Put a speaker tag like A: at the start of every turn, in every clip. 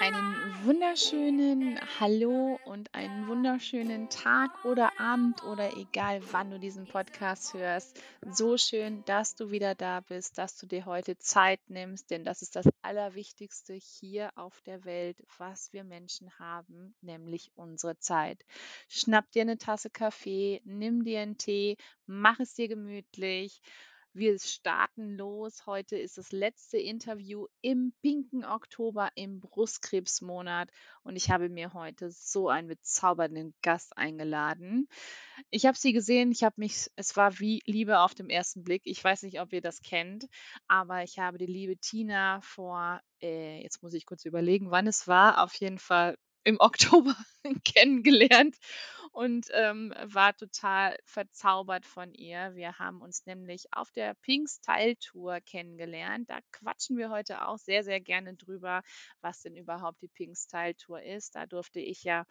A: Einen wunderschönen Hallo und einen wunderschönen Tag oder Abend oder egal wann du diesen Podcast hörst. So schön, dass du wieder da bist, dass du dir heute Zeit nimmst, denn das ist das Allerwichtigste hier auf der Welt, was wir Menschen haben, nämlich unsere Zeit. Schnapp dir eine Tasse Kaffee, nimm dir einen Tee, mach es dir gemütlich wir starten los. Heute ist das letzte Interview im pinken Oktober im Brustkrebsmonat und ich habe mir heute so einen bezaubernden Gast eingeladen. Ich habe sie gesehen, ich habe mich, es war wie Liebe auf dem ersten Blick. Ich weiß nicht, ob ihr das kennt, aber ich habe die liebe Tina vor, äh, jetzt muss ich kurz überlegen, wann es war, auf jeden Fall im Oktober kennengelernt und ähm, war total verzaubert von ihr. Wir haben uns nämlich auf der Pink Style Tour kennengelernt. Da quatschen wir heute auch sehr, sehr gerne drüber, was denn überhaupt die Pink Style Tour ist. Da durfte ich ja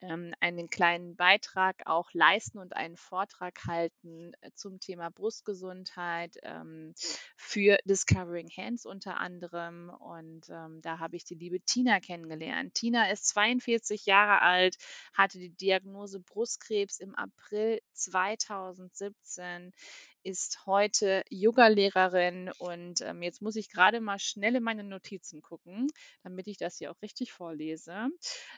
A: ähm, einen kleinen Beitrag auch leisten und einen Vortrag halten äh, zum Thema Brustgesundheit ähm, für Discovering Hands unter anderem. Und ähm, da habe ich die liebe Tina kennengelernt. Tina ist 42 Jahre alt, hatte die Diagnose Brustkrebs im April 2017 ist heute Yoga-Lehrerin und ähm, jetzt muss ich gerade mal schnell in meine Notizen gucken, damit ich das hier auch richtig vorlese.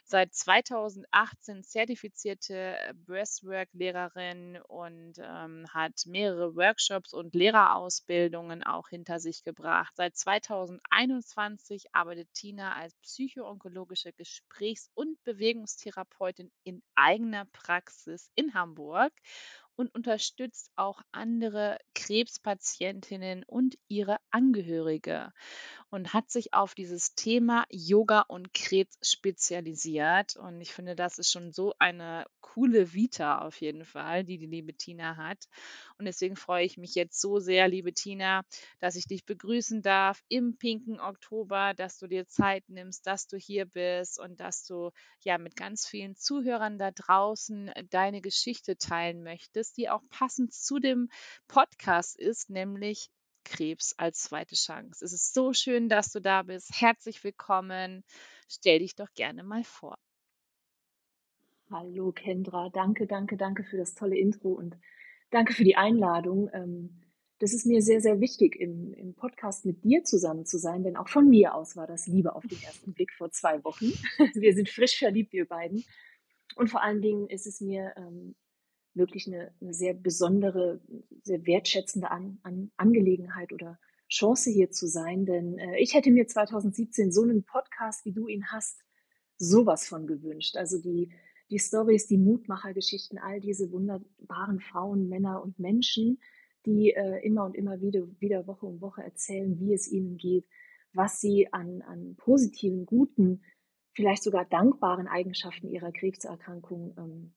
A: Seit 2018 zertifizierte Breathwork-Lehrerin und ähm, hat mehrere Workshops und Lehrerausbildungen auch hinter sich gebracht. Seit 2021 arbeitet Tina als psychoonkologische Gesprächs- und Bewegungstherapeutin in eigener Praxis in Hamburg und unterstützt auch andere Krebspatientinnen und ihre Angehörige und hat sich auf dieses Thema Yoga und Krebs spezialisiert. Und ich finde, das ist schon so eine coole Vita auf jeden Fall, die die liebe Tina hat. Und deswegen freue ich mich jetzt so sehr, liebe Tina, dass ich dich begrüßen darf im pinken Oktober, dass du dir Zeit nimmst, dass du hier bist und dass du ja mit ganz vielen Zuhörern da draußen deine Geschichte teilen möchtest, die auch passend zu dem Podcast ist, nämlich Krebs als zweite Chance. Es ist so schön, dass du da bist. Herzlich willkommen. Stell dich doch gerne mal vor.
B: Hallo Kendra, danke, danke, danke für das tolle Intro und danke für die Einladung. Ähm, das ist mir sehr, sehr wichtig, im, im Podcast mit dir zusammen zu sein, denn auch von mir aus war das Liebe auf den ersten Blick vor zwei Wochen. Wir sind frisch verliebt, wir beiden. Und vor allen Dingen ist es mir ähm, wirklich eine, eine sehr besondere, sehr wertschätzende An, An, Angelegenheit oder Chance hier zu sein, denn äh, ich hätte mir 2017 so einen Podcast, wie du ihn hast, sowas von gewünscht. Also die, die Stories, die Mutmachergeschichten, all diese wunderbaren Frauen, Männer und Menschen, die äh, immer und immer wieder, wieder Woche um Woche erzählen, wie es ihnen geht, was sie an, an positiven, guten, vielleicht sogar dankbaren Eigenschaften ihrer Krebserkrankung ähm,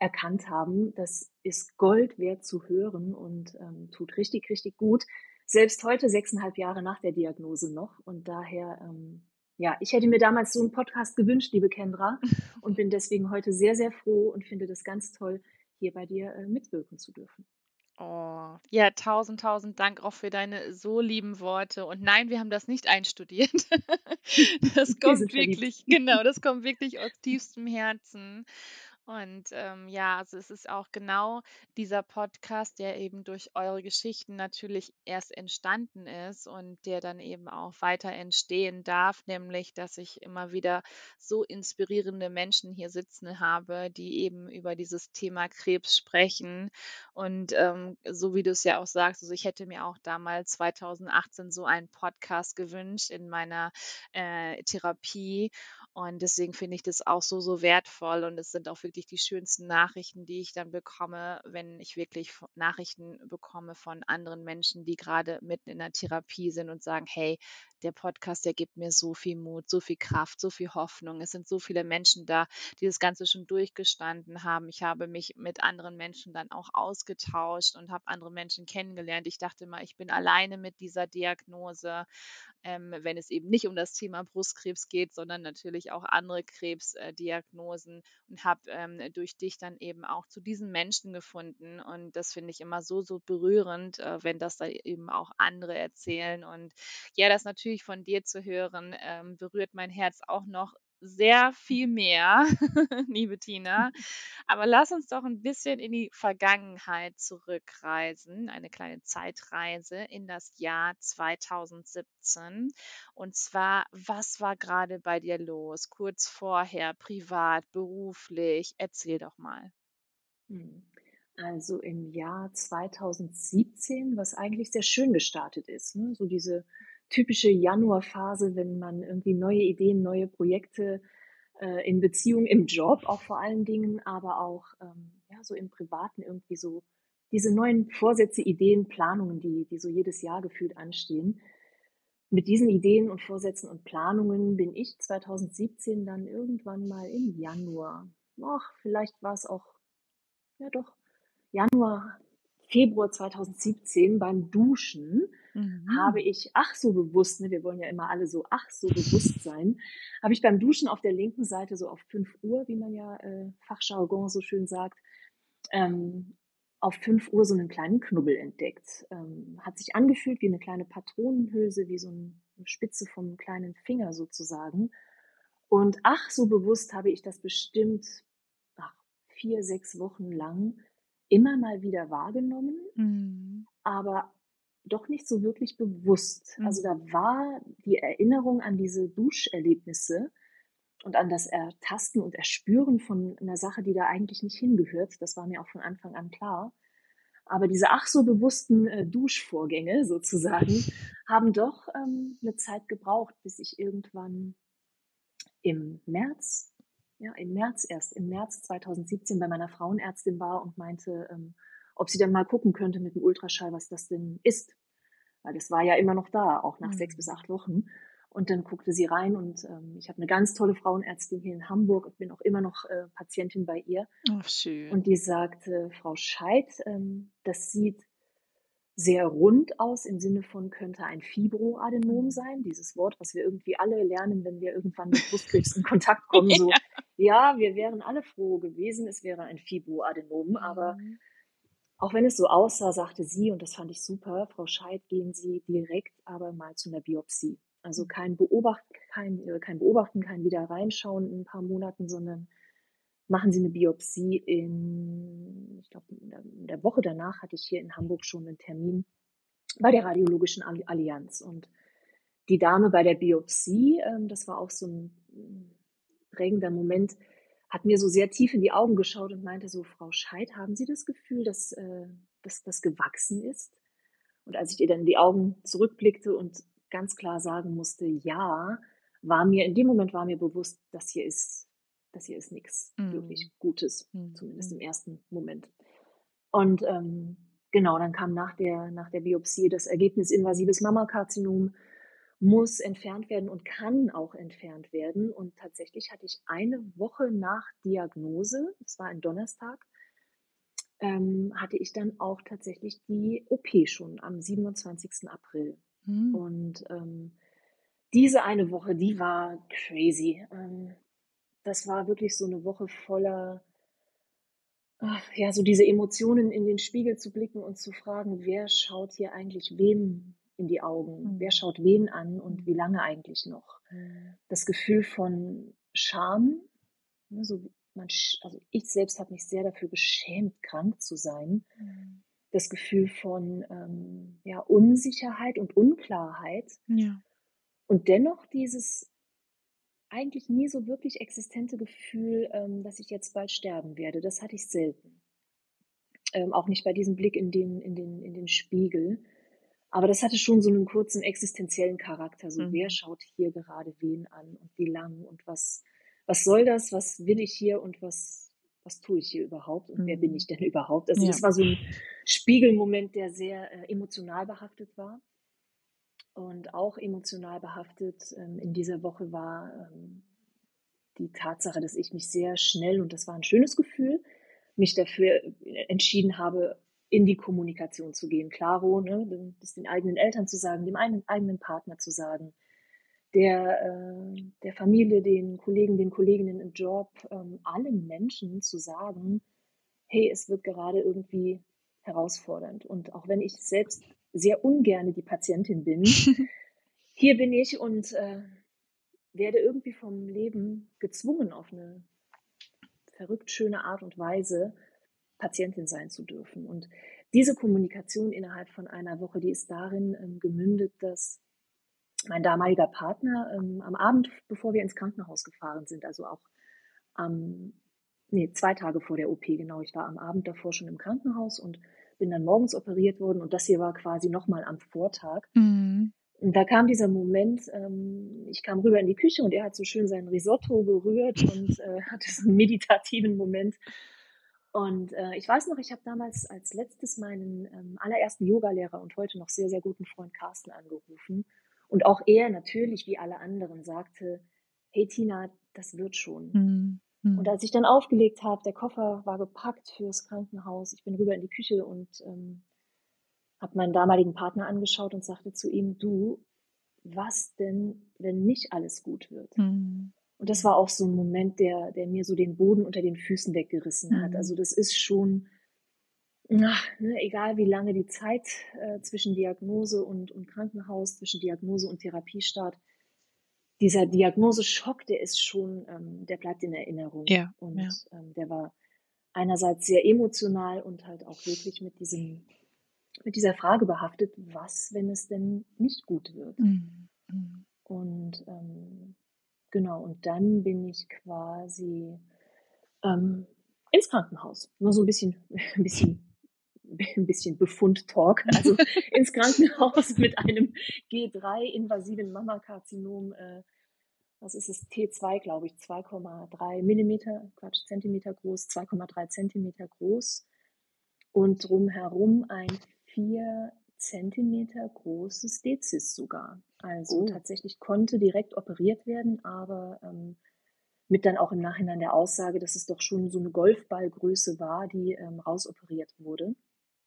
B: erkannt haben. Das ist Gold wert zu hören und ähm, tut richtig, richtig gut. Selbst heute, sechseinhalb Jahre nach der Diagnose noch. Und daher, ähm, ja, ich hätte mir damals so einen Podcast gewünscht, liebe Kendra, und bin deswegen heute sehr, sehr froh und finde das ganz toll, hier bei dir äh, mitwirken zu dürfen.
A: Oh, ja, tausend, tausend Dank auch für deine so lieben Worte. Und nein, wir haben das nicht einstudiert. Das kommt wirklich, genau, das kommt wirklich aus tiefstem Herzen. Und ähm, ja, also es ist auch genau dieser Podcast, der eben durch eure Geschichten natürlich erst entstanden ist und der dann eben auch weiter entstehen darf, nämlich dass ich immer wieder so inspirierende Menschen hier sitzen habe, die eben über dieses Thema Krebs sprechen. Und ähm, so wie du es ja auch sagst, also ich hätte mir auch damals 2018 so einen Podcast gewünscht in meiner äh, Therapie. Und deswegen finde ich das auch so, so wertvoll. Und es sind auch wirklich die schönsten Nachrichten, die ich dann bekomme, wenn ich wirklich Nachrichten bekomme von anderen Menschen, die gerade mitten in der Therapie sind und sagen, hey, der Podcast, der gibt mir so viel Mut, so viel Kraft, so viel Hoffnung. Es sind so viele Menschen da, die das Ganze schon durchgestanden haben. Ich habe mich mit anderen Menschen dann auch ausgetauscht und habe andere Menschen kennengelernt. Ich dachte mal, ich bin alleine mit dieser Diagnose, ähm, wenn es eben nicht um das Thema Brustkrebs geht, sondern natürlich auch andere Krebsdiagnosen und habe ähm, durch dich dann eben auch zu diesen Menschen gefunden. Und das finde ich immer so, so berührend, äh, wenn das da eben auch andere erzählen. Und ja, das natürlich von dir zu hören, ähm, berührt mein Herz auch noch sehr viel mehr, liebe Tina. Aber lass uns doch ein bisschen in die Vergangenheit zurückreisen, eine kleine Zeitreise in das Jahr 2017. Und zwar, was war gerade bei dir los? Kurz vorher, privat, beruflich? Erzähl doch mal.
B: Hm. Also im Jahr 2017, was eigentlich sehr schön gestartet ist. Ne? So diese typische Januarphase, wenn man irgendwie neue Ideen, neue Projekte äh, in Beziehung, im Job auch vor allen Dingen, aber auch ähm, ja, so im Privaten irgendwie so diese neuen Vorsätze, Ideen, Planungen, die, die so jedes Jahr gefühlt anstehen. Mit diesen Ideen und Vorsätzen und Planungen bin ich 2017 dann irgendwann mal im Januar, ach, vielleicht war es auch, ja doch, Januar, Februar 2017 beim Duschen mhm. habe ich, ach so bewusst, ne, wir wollen ja immer alle so, ach so bewusst sein, habe ich beim Duschen auf der linken Seite so auf 5 Uhr, wie man ja äh, Fachjargon so schön sagt, ähm, auf 5 Uhr so einen kleinen Knubbel entdeckt. Ähm, hat sich angefühlt wie eine kleine Patronenhülse, wie so eine Spitze vom kleinen Finger sozusagen. Und ach, so bewusst habe ich das bestimmt ach, vier, sechs Wochen lang immer mal wieder wahrgenommen, mhm. aber doch nicht so wirklich bewusst. Mhm. Also da war die Erinnerung an diese Duscherlebnisse und an das Ertasten und Erspüren von einer Sache, die da eigentlich nicht hingehört. Das war mir auch von Anfang an klar. Aber diese ach so bewussten äh, Duschvorgänge sozusagen haben doch ähm, eine Zeit gebraucht, bis ich irgendwann im März, ja, im März erst, im März 2017 bei meiner Frauenärztin war und meinte, ähm, ob sie dann mal gucken könnte mit dem Ultraschall, was das denn ist. Weil das war ja immer noch da, auch nach mhm. sechs bis acht Wochen. Und dann guckte sie rein und ähm, ich habe eine ganz tolle Frauenärztin hier in Hamburg und bin auch immer noch äh, Patientin bei ihr.
A: Oh, schön.
B: Und die sagte, Frau Scheid, ähm, das sieht sehr rund aus im Sinne von könnte ein Fibroadenom mhm. sein, dieses Wort, was wir irgendwie alle lernen, wenn wir irgendwann mit Brustkrebs in Kontakt kommen. So, ja. ja, wir wären alle froh gewesen, es wäre ein Fibroadenom, aber mhm. Auch wenn es so aussah, sagte sie, und das fand ich super, Frau Scheid, gehen Sie direkt aber mal zu einer Biopsie. Also mhm. kein Beobachten, kein, äh, kein Beobachten, kein wieder reinschauen in ein paar Monaten, sondern machen Sie eine Biopsie in, ich glaube, in der Woche danach hatte ich hier in Hamburg schon einen Termin bei der Radiologischen Allianz. Und die Dame bei der Biopsie, ähm, das war auch so ein prägender Moment, hat mir so sehr tief in die Augen geschaut und meinte so, Frau Scheid, haben Sie das Gefühl, dass, äh, dass das gewachsen ist? Und als ich ihr dann in die Augen zurückblickte und ganz klar sagen musste, ja, war mir, in dem Moment war mir bewusst, das hier ist, das hier ist nichts mm. wirklich Gutes, mm. zumindest im ersten Moment. Und ähm, genau, dann kam nach der, nach der Biopsie das Ergebnis invasives Mammakarzinom muss entfernt werden und kann auch entfernt werden. Und tatsächlich hatte ich eine Woche nach Diagnose, das war ein Donnerstag, ähm, hatte ich dann auch tatsächlich die OP schon am 27. April. Mhm. Und ähm, diese eine Woche, die war crazy. Ähm, das war wirklich so eine Woche voller, ach, ja, so diese Emotionen in den Spiegel zu blicken und zu fragen, wer schaut hier eigentlich wem in die Augen. Mhm. Wer schaut wen an und wie lange eigentlich noch? Mhm. Das Gefühl von Scham, ne, so man, also ich selbst habe mich sehr dafür geschämt, krank zu sein. Mhm. Das Gefühl von ähm, ja, Unsicherheit und Unklarheit.
A: Ja.
B: Und dennoch dieses eigentlich nie so wirklich existente Gefühl, ähm, dass ich jetzt bald sterben werde. Das hatte ich selten. Ähm, auch nicht bei diesem Blick in den, in den, in den Spiegel. Aber das hatte schon so einen kurzen existenziellen Charakter. So, mhm. wer schaut hier gerade wen an und wie lang und was, was soll das? Was will ich hier und was, was tue ich hier überhaupt und mhm. wer bin mhm. ich denn überhaupt? Also, ja. das war so ein Spiegelmoment, der sehr äh, emotional behaftet war. Und auch emotional behaftet ähm, in dieser Woche war ähm, die Tatsache, dass ich mich sehr schnell, und das war ein schönes Gefühl, mich dafür äh, entschieden habe, in die Kommunikation zu gehen. Klaro, ne, das den eigenen Eltern zu sagen, dem einen, eigenen Partner zu sagen, der, äh, der Familie, den Kollegen, den Kolleginnen im Job, ähm, allen Menschen zu sagen, hey, es wird gerade irgendwie herausfordernd. Und auch wenn ich selbst sehr ungerne die Patientin bin, hier bin ich und äh, werde irgendwie vom Leben gezwungen, auf eine verrückt schöne Art und Weise Patientin sein zu dürfen. Und diese Kommunikation innerhalb von einer Woche, die ist darin ähm, gemündet, dass mein damaliger Partner ähm, am Abend, bevor wir ins Krankenhaus gefahren sind, also auch am, nee, zwei Tage vor der OP, genau, ich war am Abend davor schon im Krankenhaus und bin dann morgens operiert worden und das hier war quasi nochmal am Vortag. Mhm. Und da kam dieser Moment, ähm, ich kam rüber in die Küche und er hat so schön sein Risotto berührt und äh, hatte so einen meditativen Moment. Und äh, ich weiß noch, ich habe damals als letztes meinen ähm, allerersten Yogalehrer und heute noch sehr, sehr guten Freund Carsten angerufen und auch er natürlich, wie alle anderen, sagte, hey Tina, das wird schon. Mhm. mhm. Und als ich dann aufgelegt habe, der Koffer war gepackt fürs Krankenhaus, ich bin rüber in die Küche und ähm, habe meinen damaligen Partner angeschaut und sagte zu ihm, du, was denn, wenn nicht alles gut wird? Mhm. Und das war auch so ein Moment, der, der mir so den Boden unter den Füßen weggerissen hat. Mhm. Also das ist schon, ach, ne, egal wie lange die Zeit äh, zwischen Diagnose und, und Krankenhaus, zwischen Diagnose und Therapiestart, dieser Diagnoseschock, der ist schon, ähm, der bleibt in Erinnerung.
A: Ja,
B: und
A: ja.
B: Ähm, der war einerseits sehr emotional und halt auch wirklich mit diesem, mit dieser Frage behaftet, was, wenn es denn nicht gut wird? Mhm. mhm. Und ähm, genau, und dann bin ich quasi ähm, ins Krankenhaus. Nur so ein bisschen, ein bisschen ein bisschen Befund-Talk, also ins Krankenhaus mit einem G3-invasiven Mammakarzinom, äh, was ist es, T2, glaube ich, 2,3 Millimeter, Quatsch, Zentimeter groß, 2,3 Zentimeter groß. Und drumherum ein 4 Zentimeter großes Dezis sogar. Also oh. tatsächlich konnte direkt operiert werden, aber ähm, mit dann auch im Nachhinein der Aussage, dass es doch schon so eine Golfballgröße war, die ähm, rausoperiert wurde.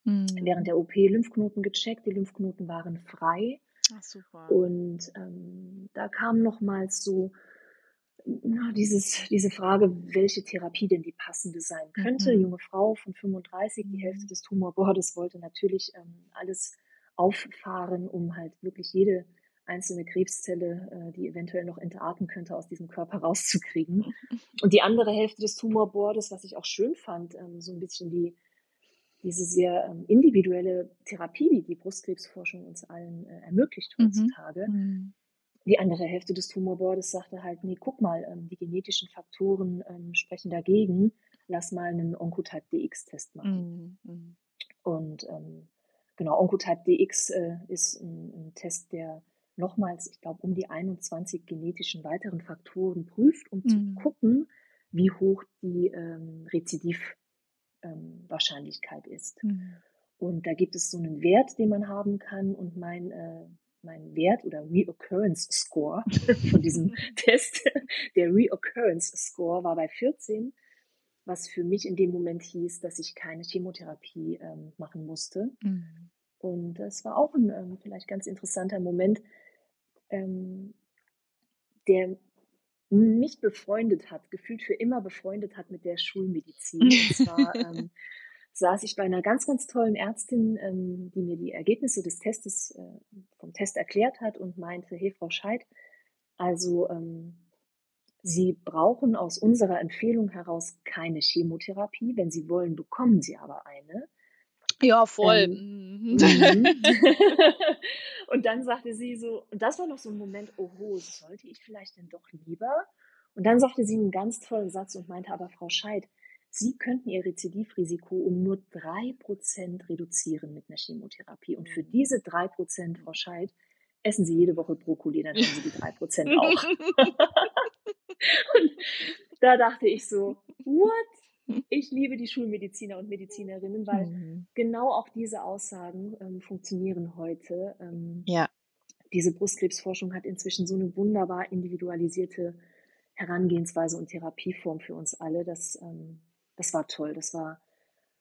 B: Mhm. Während der OP Lymphknoten gecheckt, die Lymphknoten waren frei.
A: Ach, super.
B: Und ähm, da kam nochmals so na, dieses, diese Frage, welche Therapie denn die passende sein könnte. Mhm. Junge Frau von 35, die Hälfte mhm. des Tumorbordes wollte natürlich ähm, alles auffahren, um halt wirklich jede einzelne Krebszelle, äh, die eventuell noch entarten könnte, aus diesem Körper rauszukriegen. Und die andere Hälfte des Tumorbordes, was ich auch schön fand, ähm, so ein bisschen die diese sehr ähm, individuelle Therapie, die die Brustkrebsforschung uns allen äh, ermöglicht mhm. heutzutage. Mhm. Die andere Hälfte des Tumorbordes sagte halt, nee, guck mal, ähm, die genetischen Faktoren sprechen dagegen, lass mal einen Oncotype DX-Test machen. Mhm. mhm. Und ähm, genau, Oncotype DX äh, ist ein, ein Test, der nochmals, ich glaube, um die 21 genetischen weiteren Faktoren prüft, um zu mhm. gucken, wie hoch die ähm, Rezidiv ähm, ist. Mhm. Und da gibt es so einen Wert, den man haben kann und mein, äh, mein Wert oder Reoccurrence Score von diesem Test, der Reoccurrence Score war bei 14, was für mich in dem Moment hieß, dass ich keine Chemotherapie ähm, machen musste. Mhm. Und das war auch ein ähm, vielleicht ganz interessanter Moment, ähm, der mich befreundet hat, gefühlt für immer befreundet hat mit der Schulmedizin. Und zwar ähm, saß ich bei einer ganz, ganz tollen Ärztin, ähm, die mir die Ergebnisse des Testes äh, vom Test erklärt hat und meinte, hey Frau Scheid, also ähm, Sie brauchen aus unserer Empfehlung heraus keine Chemotherapie. Wenn Sie wollen, bekommen Sie aber eine.
A: Ja, voll. Ähm, mhm.
B: und dann sagte sie so, und das war noch so ein Moment, oho, sollte ich vielleicht denn doch lieber? Und dann sagte sie einen ganz tollen Satz und meinte aber, Frau Scheid, Sie könnten Ihr Rezidivrisiko um nur drei Prozent reduzieren mit einer Chemotherapie. Und für diese drei Prozent, Frau Scheid, essen Sie jede Woche Brokkoli, dann haben Sie die drei Prozent auch. und da dachte ich so, what? Ich liebe die Schulmediziner und Medizinerinnen, weil mhm. genau auch diese Aussagen ähm, funktionieren heute. Ähm,
A: ja.
B: Diese Brustkrebsforschung hat inzwischen so eine wunderbar individualisierte Herangehensweise und Therapieform für uns alle. Das, ähm, das war toll. Das war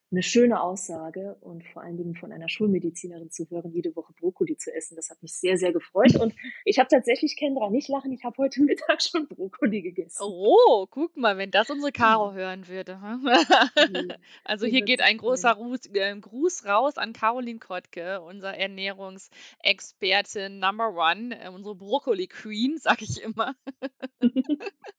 B: eine schöne Aussage und vor allen Dingen von einer Schulmedizinerin zu hören, jede Woche Brokkoli zu essen. Das hat mich sehr, sehr gefreut. Und ich habe tatsächlich, Kendra, nicht lachen, ich habe heute Mittag schon Brokkoli gegessen.
A: Oh, guck mal, wenn das unsere Caro hören würde. also hier geht ein großer Gruß, äh, Gruß raus an Caroline Kottke, unser Ernährungsexpertin Number One, äh, unsere Brokkoli Queen, sag ich immer.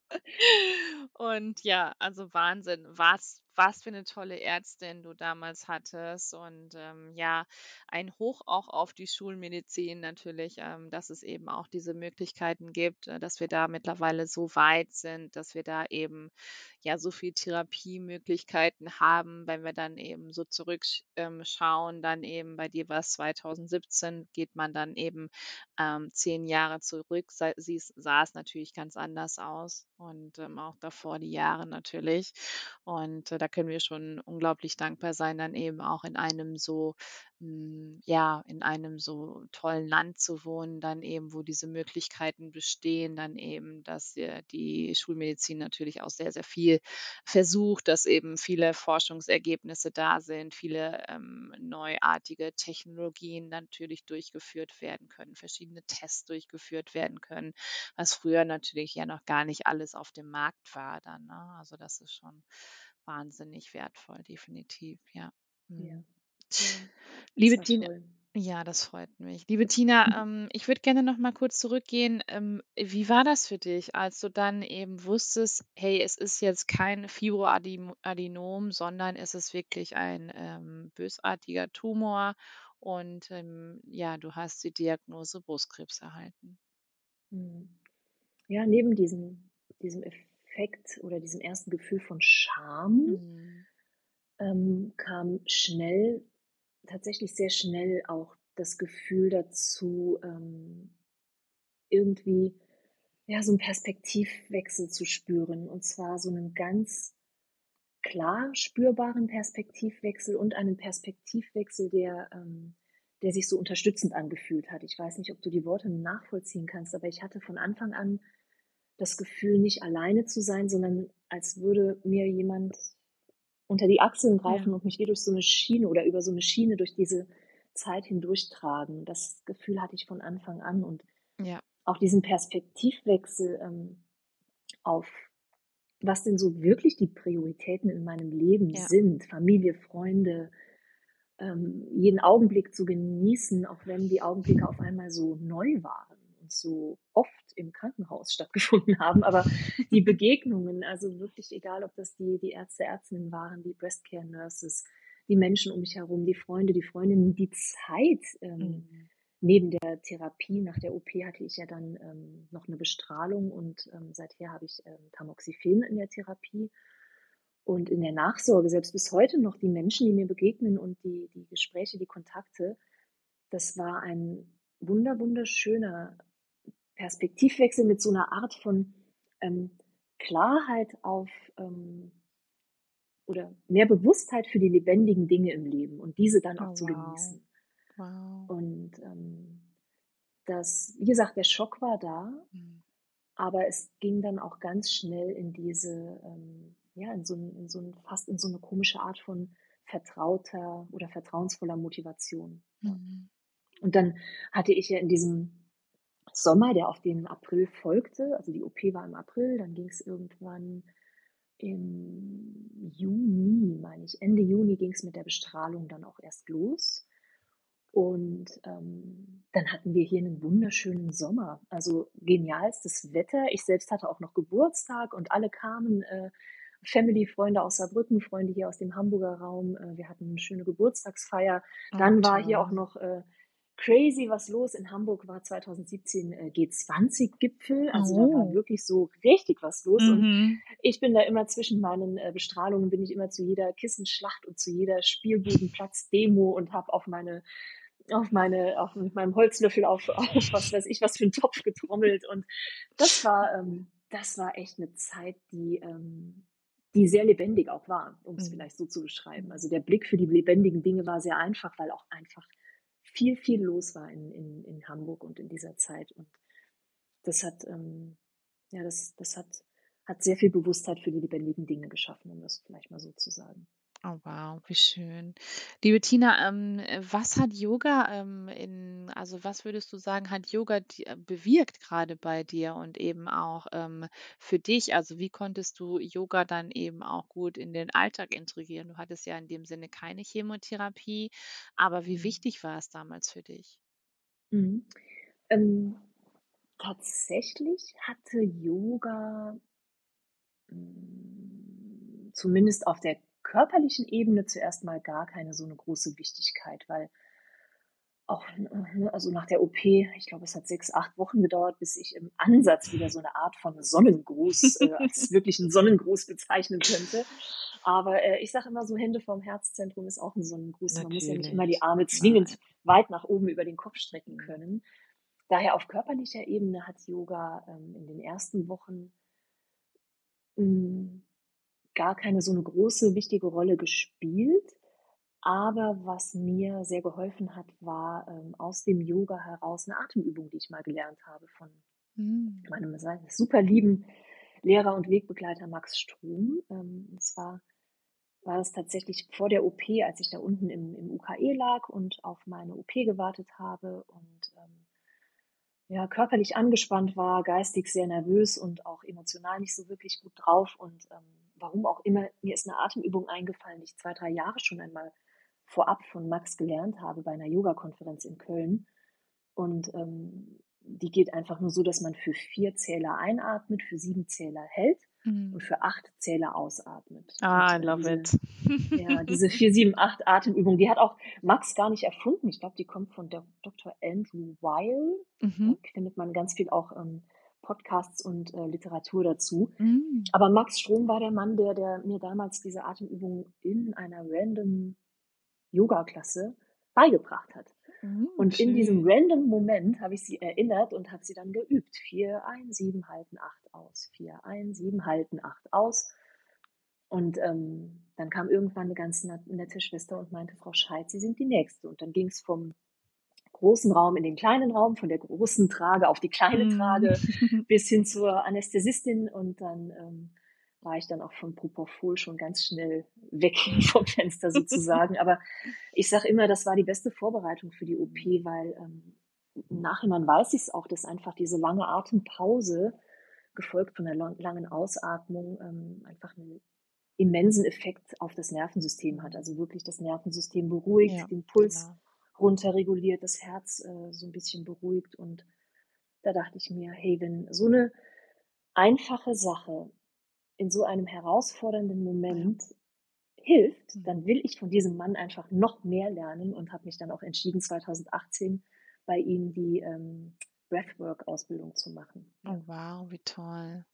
A: Und ja, also Wahnsinn, was was für eine tolle Ärztin du damals hattest. Und, ähm, ja, ein Hoch auch auf die Schulmedizin natürlich, ähm, dass es eben auch diese Möglichkeiten gibt, äh, dass wir da mittlerweile so weit sind, dass wir da eben, ja, so viel Therapiemöglichkeiten haben. Wenn wir dann eben so zurückschauen, ähm, dann eben bei dir war es 2017, geht man dann eben, ähm, 10 Jahre zurück, siehst sah es natürlich ganz anders aus und, ähm, auch davor die Jahre natürlich. Und, äh, da können wir schon unglaublich dankbar sein, dann eben auch in einem so ja, in einem so tollen Land zu wohnen, dann eben, wo diese Möglichkeiten bestehen, dann eben, dass, äh, die Schulmedizin natürlich auch sehr, sehr viel versucht, dass eben viele Forschungsergebnisse da sind, viele, ähm, neuartige Technologien natürlich durchgeführt werden können, verschiedene Tests durchgeführt werden können, was früher natürlich ja noch gar nicht alles auf dem Markt war dann, ne? Also, das ist schon wahnsinnig wertvoll, definitiv. Ja. Mhm.
B: Ja,
A: Liebe
B: das war
A: Tina ja, das freut mich. Liebe Tina, ähm, ich würde gerne noch mal kurz zurückgehen. Ähm, wie war das für dich, als du dann eben wusstest: „Hey, es ist jetzt kein Fibroadenom, sondern es ist wirklich ein, ähm, bösartiger Tumor und, ähm, ja, du hast die Diagnose Brustkrebs erhalten?“
B: Mhm. Ja, neben diesem diesem Effekt oder diesem ersten Gefühl von Scham
A: Mhm.
B: ähm, kam schnell tatsächlich sehr schnell auch das Gefühl dazu, ähm, irgendwie, ja, so 'n Perspektivwechsel zu spüren. Und zwar so 'nen ganz klar spürbaren Perspektivwechsel und einen Perspektivwechsel, der ähm, der sich so unterstützend angefühlt hat. Ich weiß nicht, ob du die Worte nachvollziehen kannst, aber ich hatte von Anfang an das Gefühl, nicht alleine zu sein, sondern als würde mir jemand unter die Achseln greifen
A: Ja.
B: und mich wie durch so 'ne Schiene oder über so 'ne Schiene durch diese Zeit hindurchtragen. Das Gefühl hatte ich von Anfang an und
A: Ja.
B: auch diesen Perspektivwechsel, ähm, auf was denn so wirklich die Prioritäten in meinem Leben
A: Ja.
B: sind, Familie, Freunde, ähm, jeden Augenblick zu genießen, auch wenn die Augenblicke auf einmal so neu waren und so oft im Krankenhaus stattgefunden haben. Aber die Begegnungen, also wirklich egal, ob das die die Ärzte, Ärztinnen waren, die Breast Care Nurses, die Menschen um mich herum, die Freunde, die Freundinnen, die Zeit, ähm,
A: Mhm.
B: neben der Therapie. Nach der OP hatte ich ja dann, ähm, noch 'ne Bestrahlung und, ähm, seither habe ich, ähm, Tamoxifen in der Therapie. Und in der Nachsorge, selbst bis heute noch die Menschen, die mir begegnen und die die Gespräche, die Kontakte, das war ein wunder wunderschöner Perspektivwechsel mit so 'ner Art von, ähm, Klarheit auf, ähm oder mehr Bewusstheit für die lebendigen Dinge im Leben und diese dann auch
A: Oh,
B: zu
A: wow.
B: genießen.
A: Wow.
B: Und, ähm, das wie gesagt, der Schock war da,
A: Mhm.
B: aber es ging dann auch ganz schnell in diese, ähm ja, in so in so fast in so 'ne komische Art von vertrauter oder vertrauensvoller Motivation.
A: Mhm.
B: Und dann hatte ich ja in diesem Sommer, der auf den April folgte also die OP war im April, dann ging's irgendwann im Juni, meine ich Ende Juni ging's mit der Bestrahlung dann auch erst los. Und, ähm, dann hatten wir hier 'nen wunderschönen Sommer, also genialstes Wetter. Ich selbst hatte auch noch Geburtstag und alle kamen, äh, Family, Freunde aus Saarbrücken, Freunde hier aus dem Hamburger Raum. Äh, wir hatten 'ne schöne Geburtstagsfeier.
A: Oh,
B: Dann war hier auch noch, äh, crazy was los. In Hamburg war 2017, äh, G20-Gipfel, also da war
A: Oh.
B: wirklich so richtig was los und
A: Mhm.
B: ich bin da immer zwischen meinen, äh, Bestrahlungen bin ich immer zu jeder Kissenschlacht und zu jeder Spielbudenplatz-Demo und habe auf meine auf meine auf mit meinem Holzlöffel auf auf was weiß ich was für 'n Topf getrommelt und das war ähm, das war echt 'ne Zeit, die ähm, die sehr lebendig auch war, um's
A: Mhm.
B: vielleicht so zu beschreiben. Also, der Blick für die lebendigen Dinge war sehr einfach, weil auch einfach viel, viel los war in in in Hamburg und in dieser Zeit. Und das hat ähm, ja, das das hat hat sehr viel Bewusstheit für die lebendigen Dinge geschaffen, um das vielleicht mal so zu sagen.
A: Oh wow, wie schön. Liebe Tina, ähm, äh, was hat Yoga, ähm, in also, was würdest du sagen, hat Yoga di äh, bewirkt grade bei dir und eben auch, ähm, für dich? Also, wie konntest du Yoga dann eben auch gut in den Alltag integrieren? Du hattest ja in dem Sinne keine Chemotherapie, aber wie
B: Mhm.
A: wichtig war es damals für dich?
B: Mhm. Ähm, tatsächlich hatte Yoga hm, zumindest auf der körperlichen Ebene zuerst mal gar keine so 'ne große Wichtigkeit, weil auch n also, nach der OP, ich glaube, es hat 6, 8 Wochen gedauert, bis ich im Ansatz wieder so 'ne Art von Sonnengruß äh, als wirklichen Sonnengruß bezeichnen könnte. Aber, äh, ich sage immer so: „Hände vorm Herzzentrum ist auch 'n Sonnengruß.“ Man muss ja nicht immer die
A: Natürlich,
B: Arme
A: nein.
B: zwingend weit nach oben über den Kopf strecken können. Daher auf körperlicher Ebene hat Yoga, ähm, in den ersten Wochen hm, gar keine so 'ne große, wichtige Rolle gespielt. Aber was mir sehr geholfen hat, war, ähm, aus dem Yoga heraus 'ne Atemübung, die ich mal gelernt habe von
A: Mhm.
B: meinem super lieben Lehrer und Wegbegleiter Max Strom. Ähm, und zwar war das tatsächlich vor der OP, als ich da unten im im UKE lag und auf meine OP gewartet habe und, ähm ja, körperlich angespannt war, geistig sehr nervös und auch emotional nicht so wirklich gut drauf. Und, ähm, warum auch immer, mir ist 'ne Atemübung eingefallen, die ich 2, 3 Jahre schon einmal vorab von Max gelernt habe bei 'ner Yogakonferenz in Köln. Und, ähm, die geht einfach nur so, dass man für 4 Zähler einatmet, für 7 Zähler hält und
A: Mhm.
B: für 8 Zähler ausatmet. Und,
A: Ah, I
B: äh,
A: love
B: diese
A: it.
B: ja, diese 4, 7, 8 Atemübung, die hat auch Max gar nicht erfunden. Ich glaube, die kommt von Doktor Andrew Weil. Da
A: Mhm.
B: findet man ganz viel auch, ähm, Podcasts und, äh, Literatur dazu.
A: Mhm.
B: Aber Max Strom war der Mann, der der mir damals diese Atemübung in einer random Yogaklasse beigebracht hat.
A: Mhm,
B: Und in diesem
A: schön.
B: random Moment habe ich sie erinnert und habe sie dann geübt. 4 ein, 7 halten, 8 aus. 4 ein, 7 halten, 8 aus. Und, ähm, dann kam irgendwann 'ne ganz nette Schwester und meinte: „Frau Scheidt, Sie sind die Nächste.“ Und dann ging's vom großen Raum in den kleinen Raum, von der großen Trage auf die kleine
A: Mhm.
B: Trage bis hin zur Anästhesistin. Und dann, ähm, war ich dann auch von Propofol schon ganz schnell weg vom Fenster sozusagen. Aber ich sage immer, das war die beste Vorbereitung für die OP,
A: Mhm.
B: weil, ähm, im Nachhinein weiß ich's auch, dass einfach diese lange Atempause, gefolgt von 'ner lang langen Ausatmung, ähm, einfach 'nen immensen Effekt auf das Nervensystem hat.
A: Mhm.
B: Also, wirklich das Nervensystem beruhigt,
A: Ja,
B: den Puls
A: genau.
B: Runterreguliert, das Herz, äh, so 'n bisschen beruhigt. Und da dachte ich mir: „Hey, wenn so 'ne einfache Sache in so einem herausfordernden. Moment hilft, dann will ich von diesem Mann einfach noch mehr lernen.“ Und habe mich dann auch entschieden, 2018 bei ihm die, ähm, Breathwork-Ausbildung zu machen,
A: Oh wow, wie toll.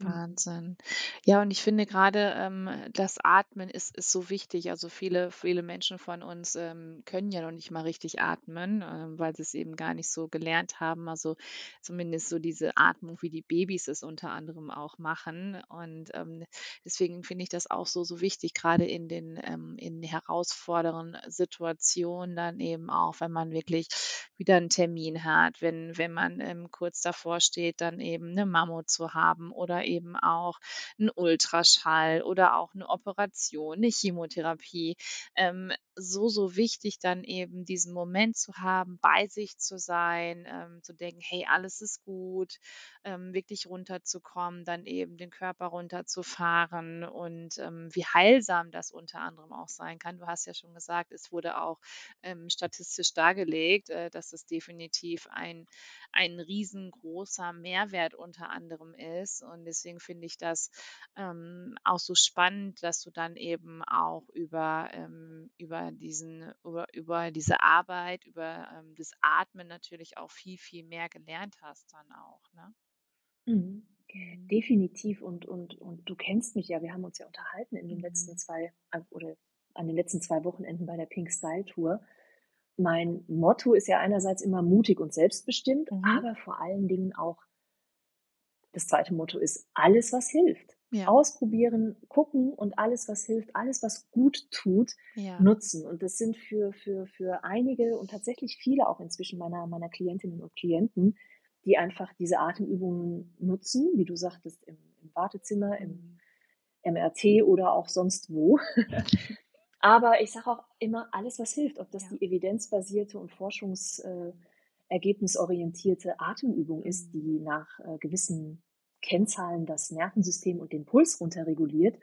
B: Mhm.
A: Wahnsinn. Ja, und ich finde grade, ähm, das Atmen ist ist so wichtig. Also, viele viele Menschen von uns, ähm, können ja noch nicht mal richtig atmen, ähm, weil sie's eben gar nicht so gelernt haben. Also, zumindest so diese Atmung, wie die Babys es unter anderem auch machen. Und, ähm, deswegen finde ich das auch so, so wichtig, grade in den ähm, in herausfordernden Situationen dann eben auch, wenn man wirklich wieder 'n Termin hat, wenn wenn man, ähm, kurz davor steht, dann eben 'ne Mammo zu haben oder eben auch 'n Ultraschall oder auch 'ne Operation, 'ne Chemotherapie. Ähm, so, so wichtig dann eben diesen Moment zu haben, bei sich zu sein, ähm, zu denken: „Hey, alles ist gut“, ähm, wirklich runterzukommen, dann eben den Körper runterzufahren und, ähm, wie heilsam das unter anderem auch sein kann. Du hast ja schon gesagt, es wurde auch, ähm, statistisch dargelegt, äh, dass es definitiv ein ein riesengroßer Mehrwert unter anderem ist. Und deswegen finde ich das, ähm, auch so spannend, dass du dann eben auch über ähm, über diesen über über diese Arbeit, über, ähm, das Atmen natürlich auch viel, viel mehr gelernt hast dann auch, ne?
B: Mhm.
A: Mhm.
B: Definitiv und und und du kennst mich ja, wir haben uns ja unterhalten in den letzten
A: Mhm.
B: 2 an oder an den letzten 2 Wochenenden bei der Pink Style Tour. Mein Motto ist ja einerseits immer mutig und selbstbestimmt,
A: Mhm.
B: aber vor allen Dingen auch das 2. Motto ist: „Alles, was hilft.“
A: Ja.
B: Ausprobieren, gucken und alles, was hilft, alles, was gut tut,
A: Ja.
B: nutzen. Und das sind für für für einige und tatsächlich viele auch inzwischen meiner meiner Klientinnen und Klienten, die einfach diese Atemübungen nutzen, wie du sagtest, im im Wartezimmer, im
A: Mhm.
B: MRT oder auch sonst wo. Aber ich sage auch immer, alles, was hilft, ob das
A: Ja.
B: die evidenzbasierte und forschungsergebnisorientierte Atemübung ist,
A: Mhm.
B: die nach äh, gewissen Kennzahlen das Nervensystem und den Puls runterreguliert,